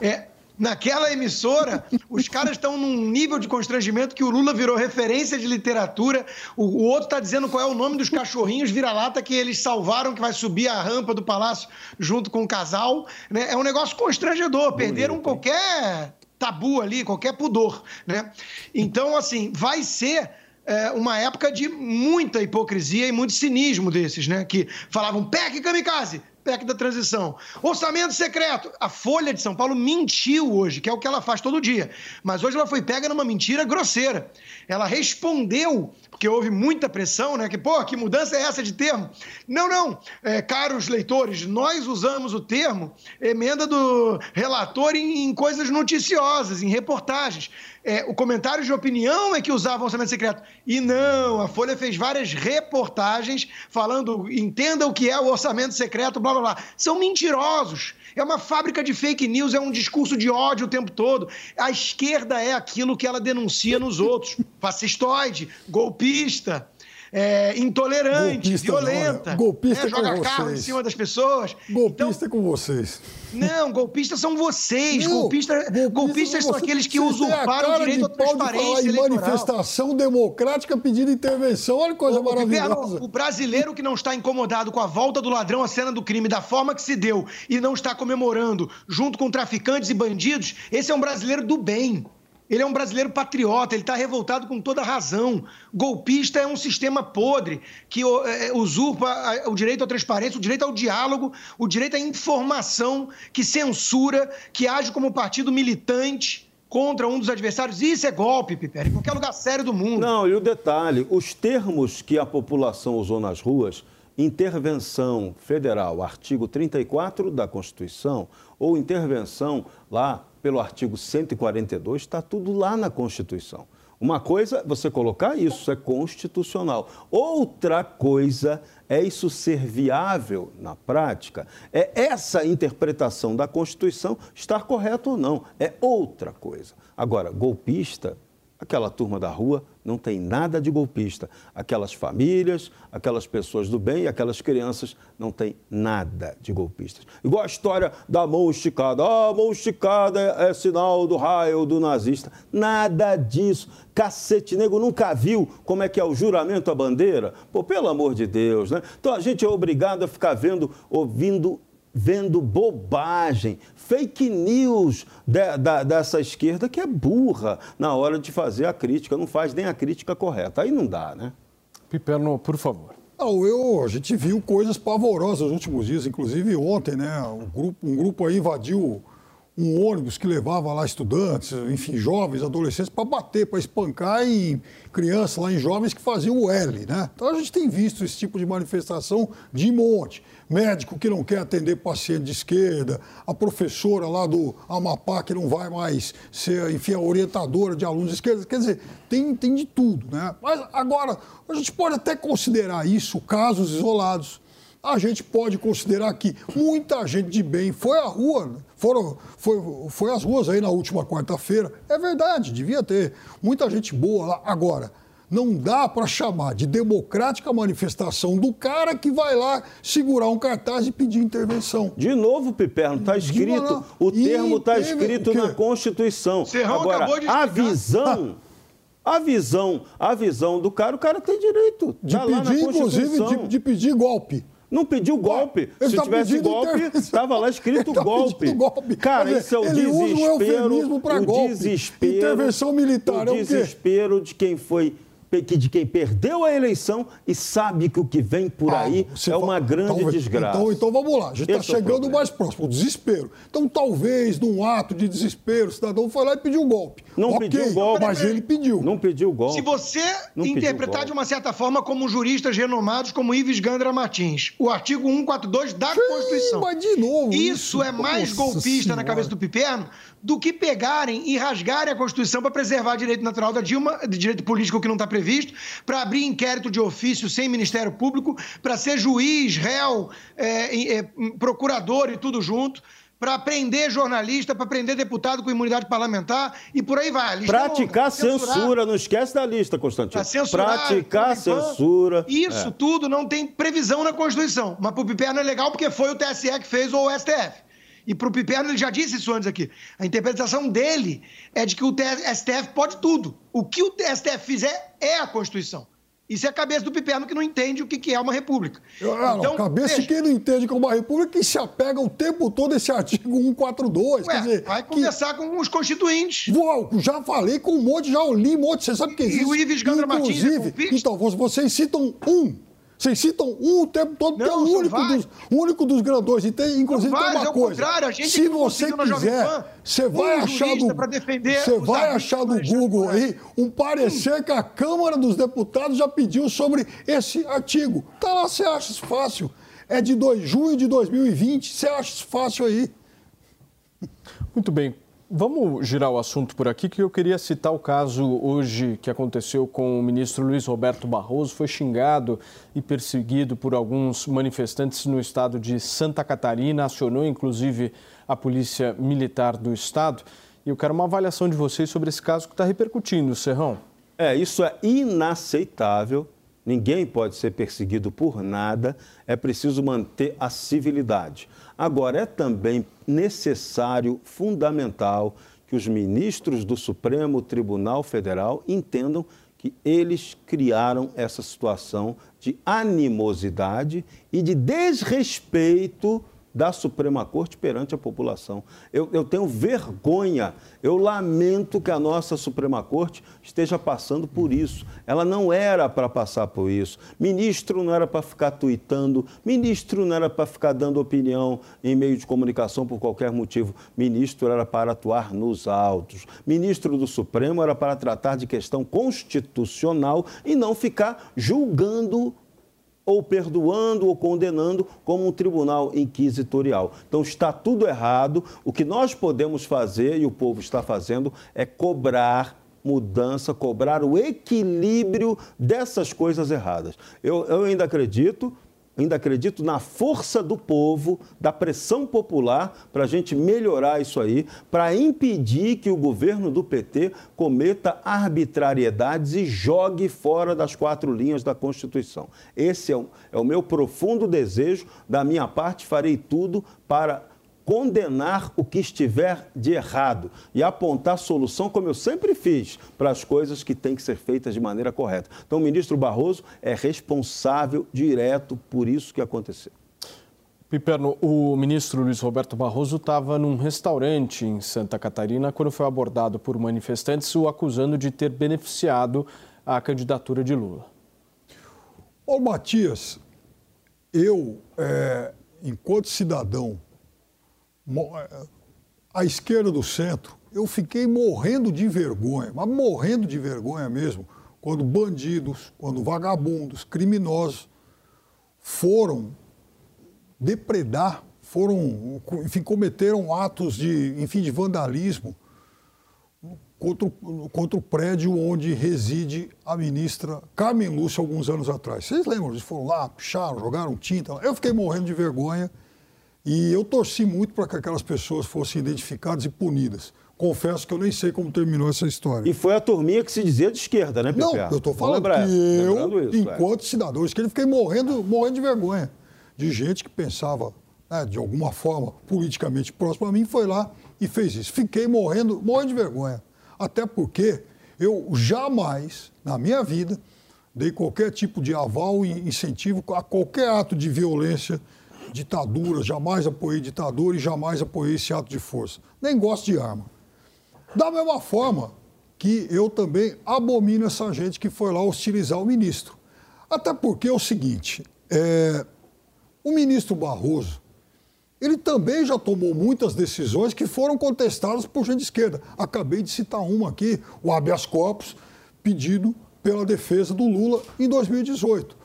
É, Naquela emissora, os caras estão num nível de constrangimento que o Lula virou referência de literatura, o, o outro está dizendo qual é o nome dos cachorrinhos vira-lata que eles salvaram, que vai subir a rampa do palácio junto com o casal. Né? É um negócio constrangedor, perderam qualquer tabu ali, qualquer pudor. Né? Então, assim, vai ser é, uma época de muita hipocrisia e muito cinismo desses, né? Que falavam PEC kamikaze, PEC da transição. Orçamento secreto. A Folha de São Paulo mentiu hoje, que é o que ela faz todo dia. Mas hoje ela foi pega numa mentira grosseira. Ela respondeu, porque houve muita pressão, né? Que, pô, que mudança é essa de termo? Não, não. É, caros leitores, nós usamos o termo emenda do relator em, em coisas noticiosas, em reportagens é, o comentário de opinião é que usava o orçamento secreto. E não, a Folha fez várias reportagens falando, entenda o que é o orçamento secreto, blá blá blá. São mentirosos. É uma fábrica de fake news, é um discurso de ódio o tempo todo. A esquerda é aquilo que ela denuncia nos outros: fascistoide, golpista é, intolerante, golpista violenta. Golpista né? Joga carro em cima das pessoas. Golpista então, com vocês. Não, golpistas são vocês. Não, golpista, golpista golpistas são, aqueles que usurparam o direito à transparência de manifestação democrática pedindo intervenção. Olha que coisa o, maravilhosa. O brasileiro que não está incomodado com a volta do ladrão à cena do crime da forma que se deu e não está comemorando junto com traficantes e bandidos, esse é um brasileiro do bem. Ele é um brasileiro patriota, ele está revoltado com toda razão. Golpista é um sistema podre que é, usurpa o direito à transparência, o direito ao diálogo, o direito à informação, que censura, que age como partido militante contra um dos adversários. Isso é golpe, Piper, em qualquer lugar sério do mundo. Não, e o detalhe: os termos que a população usou nas ruas, intervenção federal, artigo 34 da Constituição, ou intervenção lá pelo artigo 142, está tudo lá na Constituição. Uma coisa é você colocar isso, é constitucional. Outra coisa é isso ser viável na prática. É essa interpretação da Constituição estar correta ou não. É outra coisa. Agora, golpista, aquela turma da rua não tem nada de golpista. Aquelas famílias, aquelas pessoas do bem, aquelas crianças não tem nada de golpistas. Igual a história da mão esticada. Ah, mão esticada é, é sinal do raio do nazista. Nada disso. Cacete nego nunca viu como é que é o juramento à bandeira? Pô, pelo amor de Deus, né? Então a gente é obrigado a ficar vendo, ouvindo vendo bobagem, fake news de, da, dessa esquerda que é burra na hora de fazer a crítica, não faz nem a crítica correta. Aí não dá, né? Piperno, por favor. Não, eu, a gente viu coisas pavorosas nos últimos dias, inclusive ontem, né? Um grupo, um grupo aí invadiu um ônibus que levava lá estudantes, enfim, jovens, adolescentes, para bater, para espancar em crianças lá, em jovens que faziam o L, né? Então a gente tem visto esse tipo de manifestação de monte. Médico que não quer atender paciente de esquerda, a professora lá do Amapá que não vai mais ser, enfim, a orientadora de alunos de esquerda. Quer dizer, tem, tem de tudo, né? Mas agora, a gente pode até considerar isso casos isolados a gente pode considerar que muita gente de bem foi à rua, foram, foi, foi às ruas aí na última quarta-feira. É verdade, devia ter muita gente boa lá. Agora, não dá para chamar de democrática manifestação do cara que vai lá segurar um cartaz e pedir intervenção. De novo, Piperno, está escrito, o termo está escrito na Constituição. Serrão Agora, acabou de a visão, a visão, a visão do cara, o cara tem direito. De tá lá pedir, na inclusive, de, de pedir golpe. Não pediu golpe. Ele Se tá tivesse golpe, estava lá escrito tá golpe. golpe. Cara, isso é o ele usa um desespero. eufemismo pra o golpe. desespero. Intervenção militar o é o quê? desespero de quem foi que de quem perdeu a eleição e sabe que o que vem por aí Você é uma grande então, desgraça. Então, então vamos lá, a gente está é chegando mais próximo, o desespero. Então talvez, num ato de desespero, o cidadão foi lá e pediu um golpe. Não Ok, pediu golpe. Mas ele pediu. Não pediu golpe. Se você Não interpretar de uma certa forma como juristas renomados como Ives Gandra Martins, o artigo 142 da Constituição. Mas de novo. Isso é mais Nossa golpista na Senhora. cabeça do Piperno do que pegarem e rasgarem a Constituição para preservar direito natural da Dilma, de direito político que não está previsto, para abrir inquérito de ofício sem Ministério Público, para ser juiz, réu, é, é, procurador e tudo junto. Para prender jornalista, para prender deputado com imunidade parlamentar e por aí vai. Praticar censura, não esquece da lista, Constantino. Praticar censura. Isso É. tudo não tem previsão na Constituição. Mas pro Piperno é legal porque foi o TSE que fez ou o STF. E pro Piperno, ele já disse isso antes aqui. A interpretação dele é de que o STF pode tudo. O que o STF fizer é a Constituição. Isso é a cabeça do Piperno que não entende o que que é uma república. Ah, não, cabeça de quem não entende como uma república que se apega o tempo todo a esse artigo 142. Ué, quer dizer, vai que- conversar com os constituintes. Vou, já falei com um monte, já li um monte. Você sabe que E existe. o Ives Gandra Martins é Inclusive, então, vo- vocês citam um. Vocês citam um o tempo todo, porque é o único dos, único dos grandões. E tem, inclusive, tem vários, uma é o coisa. Se que você quiser, você vai um achar no, você vai achar no Google aí um parecer que a Câmara dos Deputados já pediu sobre esse artigo. Tá lá, você acha isso fácil. É de dois, junho de 2020, você acha isso fácil aí. Muito bem. Vamos girar o assunto por aqui, que eu queria citar o caso hoje que aconteceu com o ministro Luiz Roberto Barroso. Foi xingado e perseguido por alguns manifestantes no estado de Santa Catarina, acionou inclusive a Polícia Militar do Estado. E eu quero uma avaliação de vocês sobre esse caso que está repercutindo, Serrão. É, isso é inaceitável. Ninguém pode ser perseguido por nada. É preciso manter a civilidade. Agora, é também necessário, fundamental, que os ministros do Supremo Tribunal Federal entendam que eles criaram essa situação de animosidade e de desrespeito da Suprema Corte perante a população. Eu, eu tenho vergonha, eu lamento que a nossa Suprema Corte esteja passando por isso. Ela não era para passar por isso. Ministro não era para ficar tuitando, ministro não era para ficar dando opinião em meio de comunicação por qualquer motivo. Ministro era para atuar nos autos. Ministro do Supremo era para tratar de questão constitucional e não ficar julgando ou perdoando ou condenando como um tribunal inquisitorial. Então está tudo errado. O que nós podemos fazer, e o povo está fazendo, é cobrar mudança, cobrar o equilíbrio dessas coisas erradas. Eu, eu ainda acredito. Ainda acredito na força do povo, da pressão popular, para a gente melhorar isso aí, para impedir que o governo do PT cometa arbitrariedades e jogue fora das quatro linhas da Constituição. Esse é o, é o meu profundo desejo. Da minha parte, farei tudo para condenar o que estiver de errado e apontar solução, como eu sempre fiz, para as coisas que têm que ser feitas de maneira correta. Então, o ministro Barroso é responsável direto por isso que aconteceu. Piperno, o ministro Luiz Roberto Barroso estava num restaurante em Santa Catarina quando foi abordado por manifestantes o acusando de ter beneficiado a candidatura de Lula. Ô, Matias, eu, é, enquanto cidadão, à esquerda do centro, eu fiquei morrendo de vergonha, mas morrendo de vergonha mesmo, quando bandidos, quando vagabundos, criminosos foram depredar, foram, enfim, cometeram atos de, enfim, de vandalismo contra, o- contra o prédio onde reside a ministra Carmen Lúcia alguns anos atrás. Vocês lembram? Eles foram lá, picharam, jogaram tinta. Eu fiquei morrendo de vergonha e eu torci muito para que aquelas pessoas fossem identificadas e punidas. Confesso que eu nem sei como terminou essa história. E foi a turminha que se dizia de esquerda, né, Pepe? Não, eu estou falando lembrar- que eu, isso, é. enquanto cidadão, isso que ele fiquei morrendo, morrendo de vergonha. De gente que pensava, né, de alguma forma, politicamente próximo a mim, foi lá e fez isso. Fiquei morrendo, morrendo de vergonha. Até porque eu jamais, na minha vida, dei qualquer tipo de aval e incentivo a qualquer ato de violência, ditadura, jamais apoiei ditadura e jamais apoiei esse ato de força. Nem gosto de arma. Da mesma forma, que eu também abomino essa gente que foi lá hostilizar o ministro. Até porque é o seguinte: é, o ministro Barroso, ele também já tomou muitas decisões que foram contestadas por gente de esquerda. Acabei de citar uma aqui, o habeas corpus, pedido pela defesa do Lula em 2018.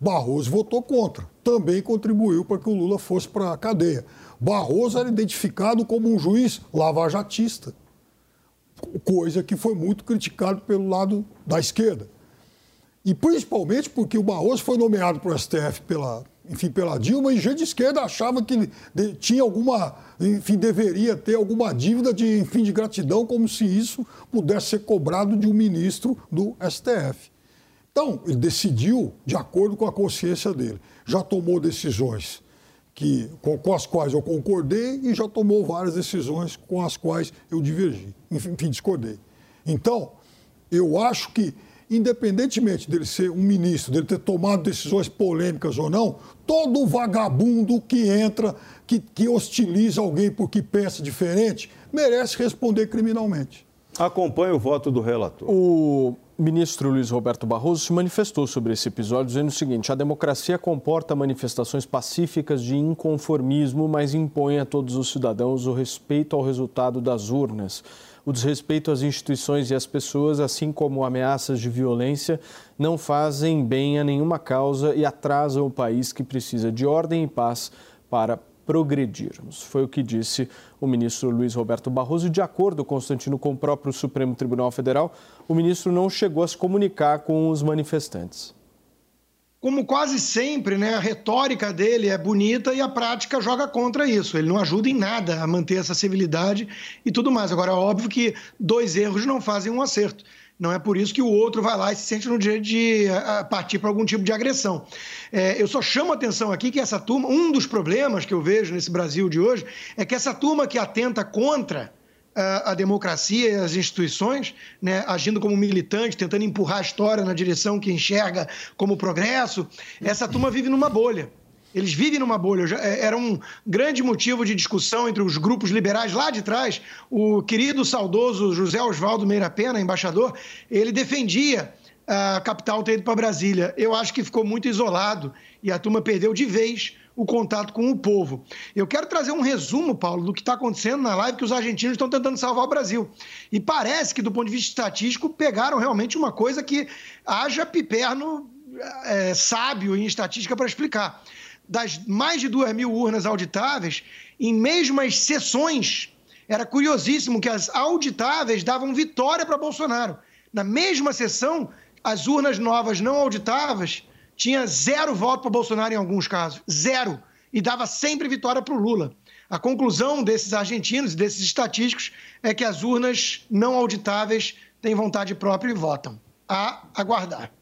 Barroso votou contra, também contribuiu para que o Lula fosse para a cadeia. Barroso era identificado como um juiz lavajatista, coisa que foi muito criticado pelo lado da esquerda. E principalmente porque o Barroso foi nomeado para o STF pela, enfim, pela Dilma e gente de esquerda achava que tinha alguma, enfim, deveria ter alguma dívida de, enfim, de gratidão, como se isso pudesse ser cobrado de um ministro do STF. Então, ele decidiu de acordo com a consciência dele. Já tomou decisões que, com, com, as quais eu concordei e já tomou várias decisões com as quais eu divergi, enfim, discordei. Então, eu acho que, independentemente dele ser um ministro, dele ter tomado decisões polêmicas ou não, todo vagabundo que entra, que, que hostiliza alguém porque pensa diferente, merece responder criminalmente. Acompanhe o voto do relator. O ministro Luiz Roberto Barroso se manifestou sobre esse episódio, dizendo o seguinte: a democracia comporta manifestações pacíficas de inconformismo, mas impõe a todos os cidadãos o respeito ao resultado das urnas. O desrespeito às instituições e às pessoas, assim como ameaças de violência, não fazem bem a nenhuma causa e atrasam o país que precisa de ordem e paz para progredirmos. Foi o que disse o ministro Luiz Roberto Barroso. De acordo, Constantino, com o próprio Supremo Tribunal Federal, o ministro não chegou a se comunicar com os manifestantes. Como quase sempre, né, a retórica dele é bonita e a prática joga contra isso. Ele não ajuda em nada a manter essa civilidade e tudo mais. Agora, é óbvio que dois erros não fazem um acerto. Não é por isso que o outro vai lá e se sente no direito de partir para algum tipo de agressão. É, eu só chamo a atenção aqui que essa turma, um dos problemas que eu vejo nesse Brasil de hoje, é que essa turma que atenta contra a, a democracia e as instituições, né, agindo como militante, tentando empurrar a história na direção que enxerga como progresso, essa turma vive numa bolha. Eles vivem numa bolha. É, era um grande motivo de discussão entre os grupos liberais lá de trás. O querido, saudoso José Oswaldo Meira Pena, embaixador, ele defendia a capital ter ido para Brasília. Eu acho que ficou muito isolado e a turma perdeu de vez o contato com o povo. Eu quero trazer um resumo, Paulo, do que está acontecendo na live que os argentinos estão tentando salvar o Brasil. E parece que, do ponto de vista estatístico, pegaram realmente uma coisa que haja piperno é, sábio em estatística para explicar das mais de duas mil urnas auditáveis, em mesmas sessões, era curiosíssimo que as auditáveis davam vitória para Bolsonaro. Na mesma sessão, as urnas novas não auditáveis tinha zero voto para Bolsonaro em alguns casos, zero, e dava sempre vitória para o Lula. A conclusão desses argentinos e desses estatísticos é que as urnas não auditáveis têm vontade própria e votam. A aguardar.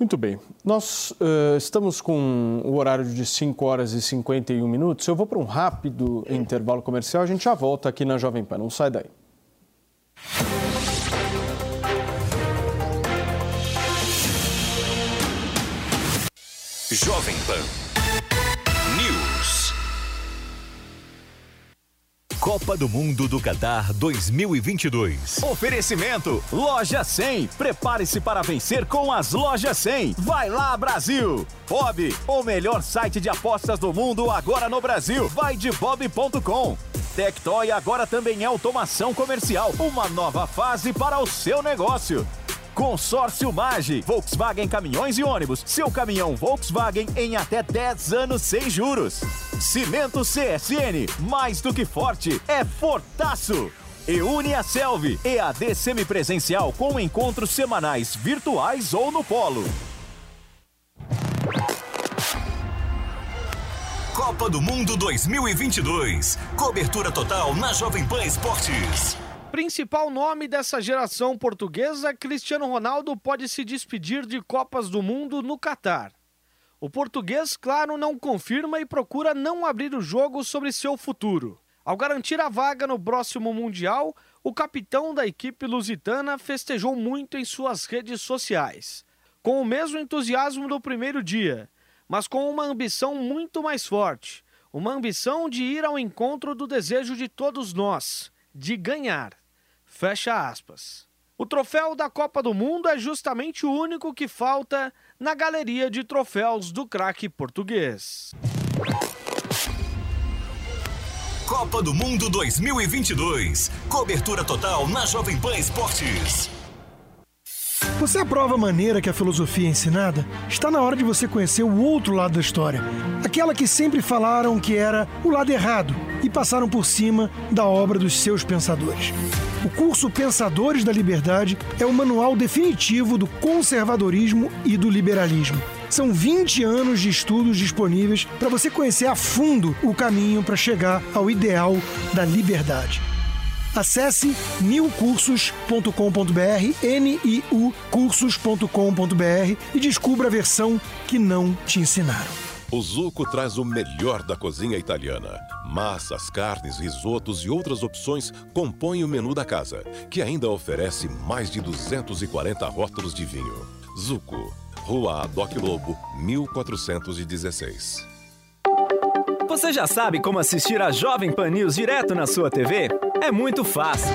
Muito bem. Nós uh, estamos com o horário de 5 horas e 51 minutos. Eu vou para um rápido intervalo comercial. A gente já volta aqui na Jovem Pan. Não sai daí. Jovem Pan. Copa do Mundo do Qatar 2022. Oferecimento Loja 100. Prepare-se para vencer com as Lojas 100. Vai lá, Brasil! Bob, o melhor site de apostas do mundo agora no Brasil. Vai de bob.com. Tectoy agora também é automação comercial. Uma nova fase para o seu negócio. Consórcio Mage, Volkswagen Caminhões e Ônibus. Seu caminhão Volkswagen em até 10 anos sem juros. Cimento CSN, mais do que forte, é fortaço. E une a Selvi, EAD semipresencial com encontros semanais virtuais ou no polo. Copa do Mundo 2022. Cobertura total na Jovem Pan Esportes. Principal nome dessa geração portuguesa, Cristiano Ronaldo pode se despedir de Copas do Mundo no Catar. O português, claro, não confirma e procura não abrir o jogo sobre seu futuro. Ao garantir a vaga no próximo Mundial, o capitão da equipe lusitana festejou muito em suas redes sociais. Com o mesmo entusiasmo do primeiro dia, mas com uma ambição muito mais forte. Uma ambição de ir ao encontro do desejo de todos nós, de ganhar Fecha aspas. O troféu da Copa do Mundo é justamente o único que falta na galeria de troféus do craque português. Copa do Mundo 2022. Cobertura total na Jovem Pan Esportes. Você aprova a maneira que a filosofia é ensinada? Está na hora de você conhecer o outro lado da história. Aquela que sempre falaram que era o lado errado e passaram por cima da obra dos seus pensadores. O curso Pensadores da Liberdade é o manual definitivo do conservadorismo e do liberalismo. São 20 anos de estudos disponíveis para você conhecer a fundo o caminho para chegar ao ideal da liberdade. Acesse niucursos.com.br, N-I-U cursos.com.br e descubra a versão que não te ensinaram. O Zuco traz o melhor da cozinha italiana. Massas, carnes, risotos e outras opções compõem o menu da casa, que ainda oferece mais de 240 rótulos de vinho. Zuco, Rua Adoc Lobo, 1416. Você já sabe como assistir a Jovem Pan News direto na sua TV? É muito fácil.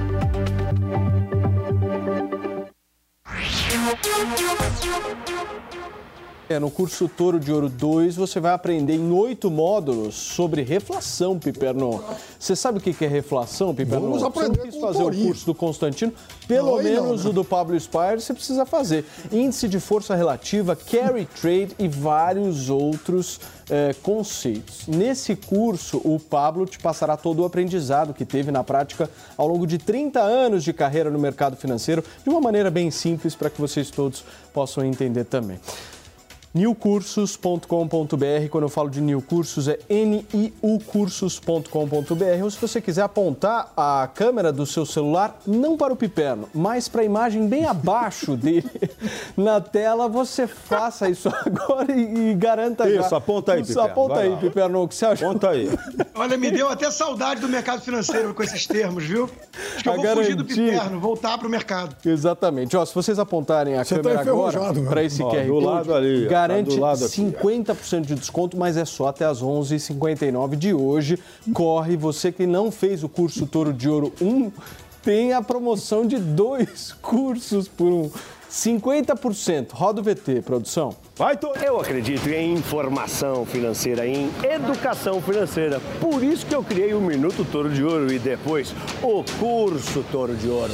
É, no curso Toro de Ouro 2, você vai aprender em oito módulos sobre reflação, Piperno. Você sabe o que é reflação, Piperno? Vamos aprender você não quis fazer o curso do Constantino, pelo Não, não, menos né? o do Pablo Spire você precisa fazer. Índice de força relativa, carry trade e vários outros eh, conceitos. Nesse curso, o Pablo te passará todo o aprendizado que teve na prática ao longo de 30 anos de carreira no mercado financeiro, de uma maneira bem simples para que vocês todos possam entender também newcursos.com.br. Quando eu falo de new cursos, é niucursos.com.br. Ou se você quiser apontar a câmera do seu celular, não para o piperno, mas para a imagem bem abaixo dele na tela, você faça isso agora e, e garanta já. Isso, aponta aí, Isso, Piperno, Aponta vai aí, lá. Piperno, o que você acha? Aponta aí. Olha, me deu até saudade do mercado financeiro com esses termos, viu? Acho que eu vou fugir do garantia. piperno, voltar pro mercado. Exatamente. Ó, se vocês apontarem a Você tá câmera agora enferrujado, meu. para esse Ó, QR do Code, lado ali, tá garante aqui, 50% de desconto, mas é só até as 11h59 de hoje. Corre, você que não fez o curso Toro de Ouro 1, tem a promoção de dois cursos por um. 50%. Roda o VT, produção. Vai, Toro. Eu acredito em informação financeira, em educação financeira. Por isso que eu criei o Minuto Toro de Ouro e depois o Curso Toro de Ouro.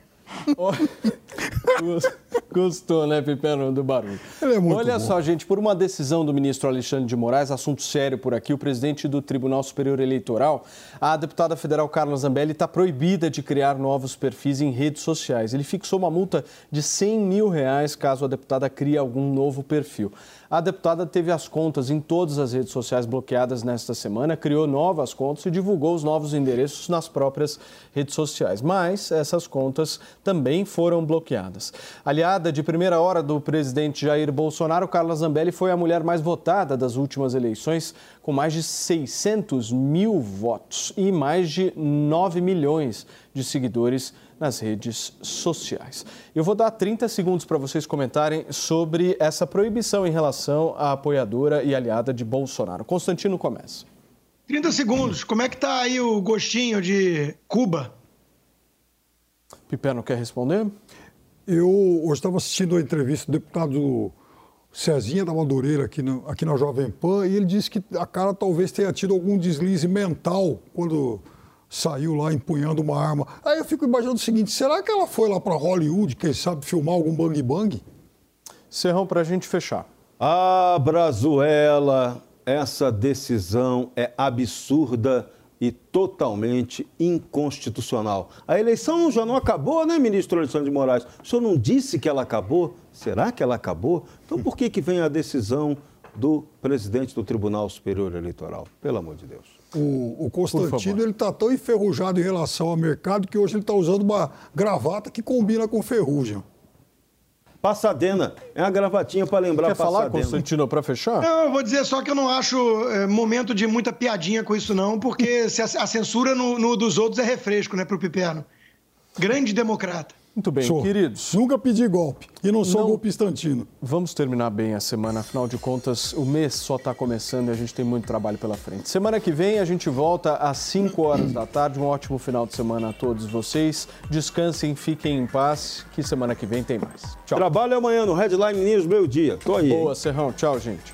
Gostou, né, Piperno, do barulho? É Olha bom. só, gente, por uma decisão do ministro Alexandre de Moraes, assunto sério por aqui, o presidente do Tribunal Superior Eleitoral, a deputada federal Carla Zambelli, está proibida de criar novos perfis em redes sociais. Ele fixou uma multa de 100 mil reais caso a deputada crie algum novo perfil. A deputada teve as contas em todas as redes sociais bloqueadas nesta semana, criou novas contas e divulgou os novos endereços nas próprias redes sociais. Mas essas contas também foram bloqueadas. Aliada de primeira hora do presidente Jair Bolsonaro, Carla Zambelli foi a mulher mais votada das últimas eleições, com mais de 600 mil votos e mais de 9 milhões de seguidores nas redes sociais. Eu vou dar 30 segundos para vocês comentarem sobre essa proibição em relação à apoiadora e aliada de Bolsonaro. Constantino começa. 30 segundos. Como é que tá aí o gostinho de Cuba? Piperno quer responder? Eu hoje estava assistindo a entrevista do deputado Cezinha da Madureira aqui, no, aqui na Jovem Pan e ele disse que a cara talvez tenha tido algum deslize mental quando saiu lá empunhando uma arma. Aí eu fico imaginando o seguinte: será que ela foi lá para Hollywood, quem sabe, filmar algum bang bang? Serrão, para a gente fechar. Ah, Brazuela, essa decisão é absurda e totalmente inconstitucional. A eleição já não acabou, né, ministro Alexandre de Moraes? O senhor não disse que ela acabou? Será que ela acabou? Então por que, que vem a decisão do presidente do Tribunal Superior Eleitoral? Pelo amor de Deus. O, o Constantino ele está tão enferrujado em relação ao mercado que hoje ele está usando uma gravata que combina com ferrugem. Passadena. É uma gravatinha para lembrar Quer Passadena. falar, Constantino, para fechar? Não, eu vou dizer só que eu não acho é, momento de muita piadinha com isso, não, porque se a, a censura no, no dos outros é refresco, né, pro Piperno. Grande democrata. Muito bem, Sou. queridos. Nunca pedi golpe e não sou Não. golpistantino. Vamos terminar bem a semana, afinal de contas, o mês só está começando e a gente tem muito trabalho pela frente. Semana que vem a gente volta às 5 horas da tarde. Um ótimo final de semana a todos vocês. Descansem, fiquem em paz, que semana que vem tem mais. Tchau. Trabalho amanhã no Headline News, meio dia. Tô aí. Boa, Serrão. Tchau, gente.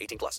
18 plus.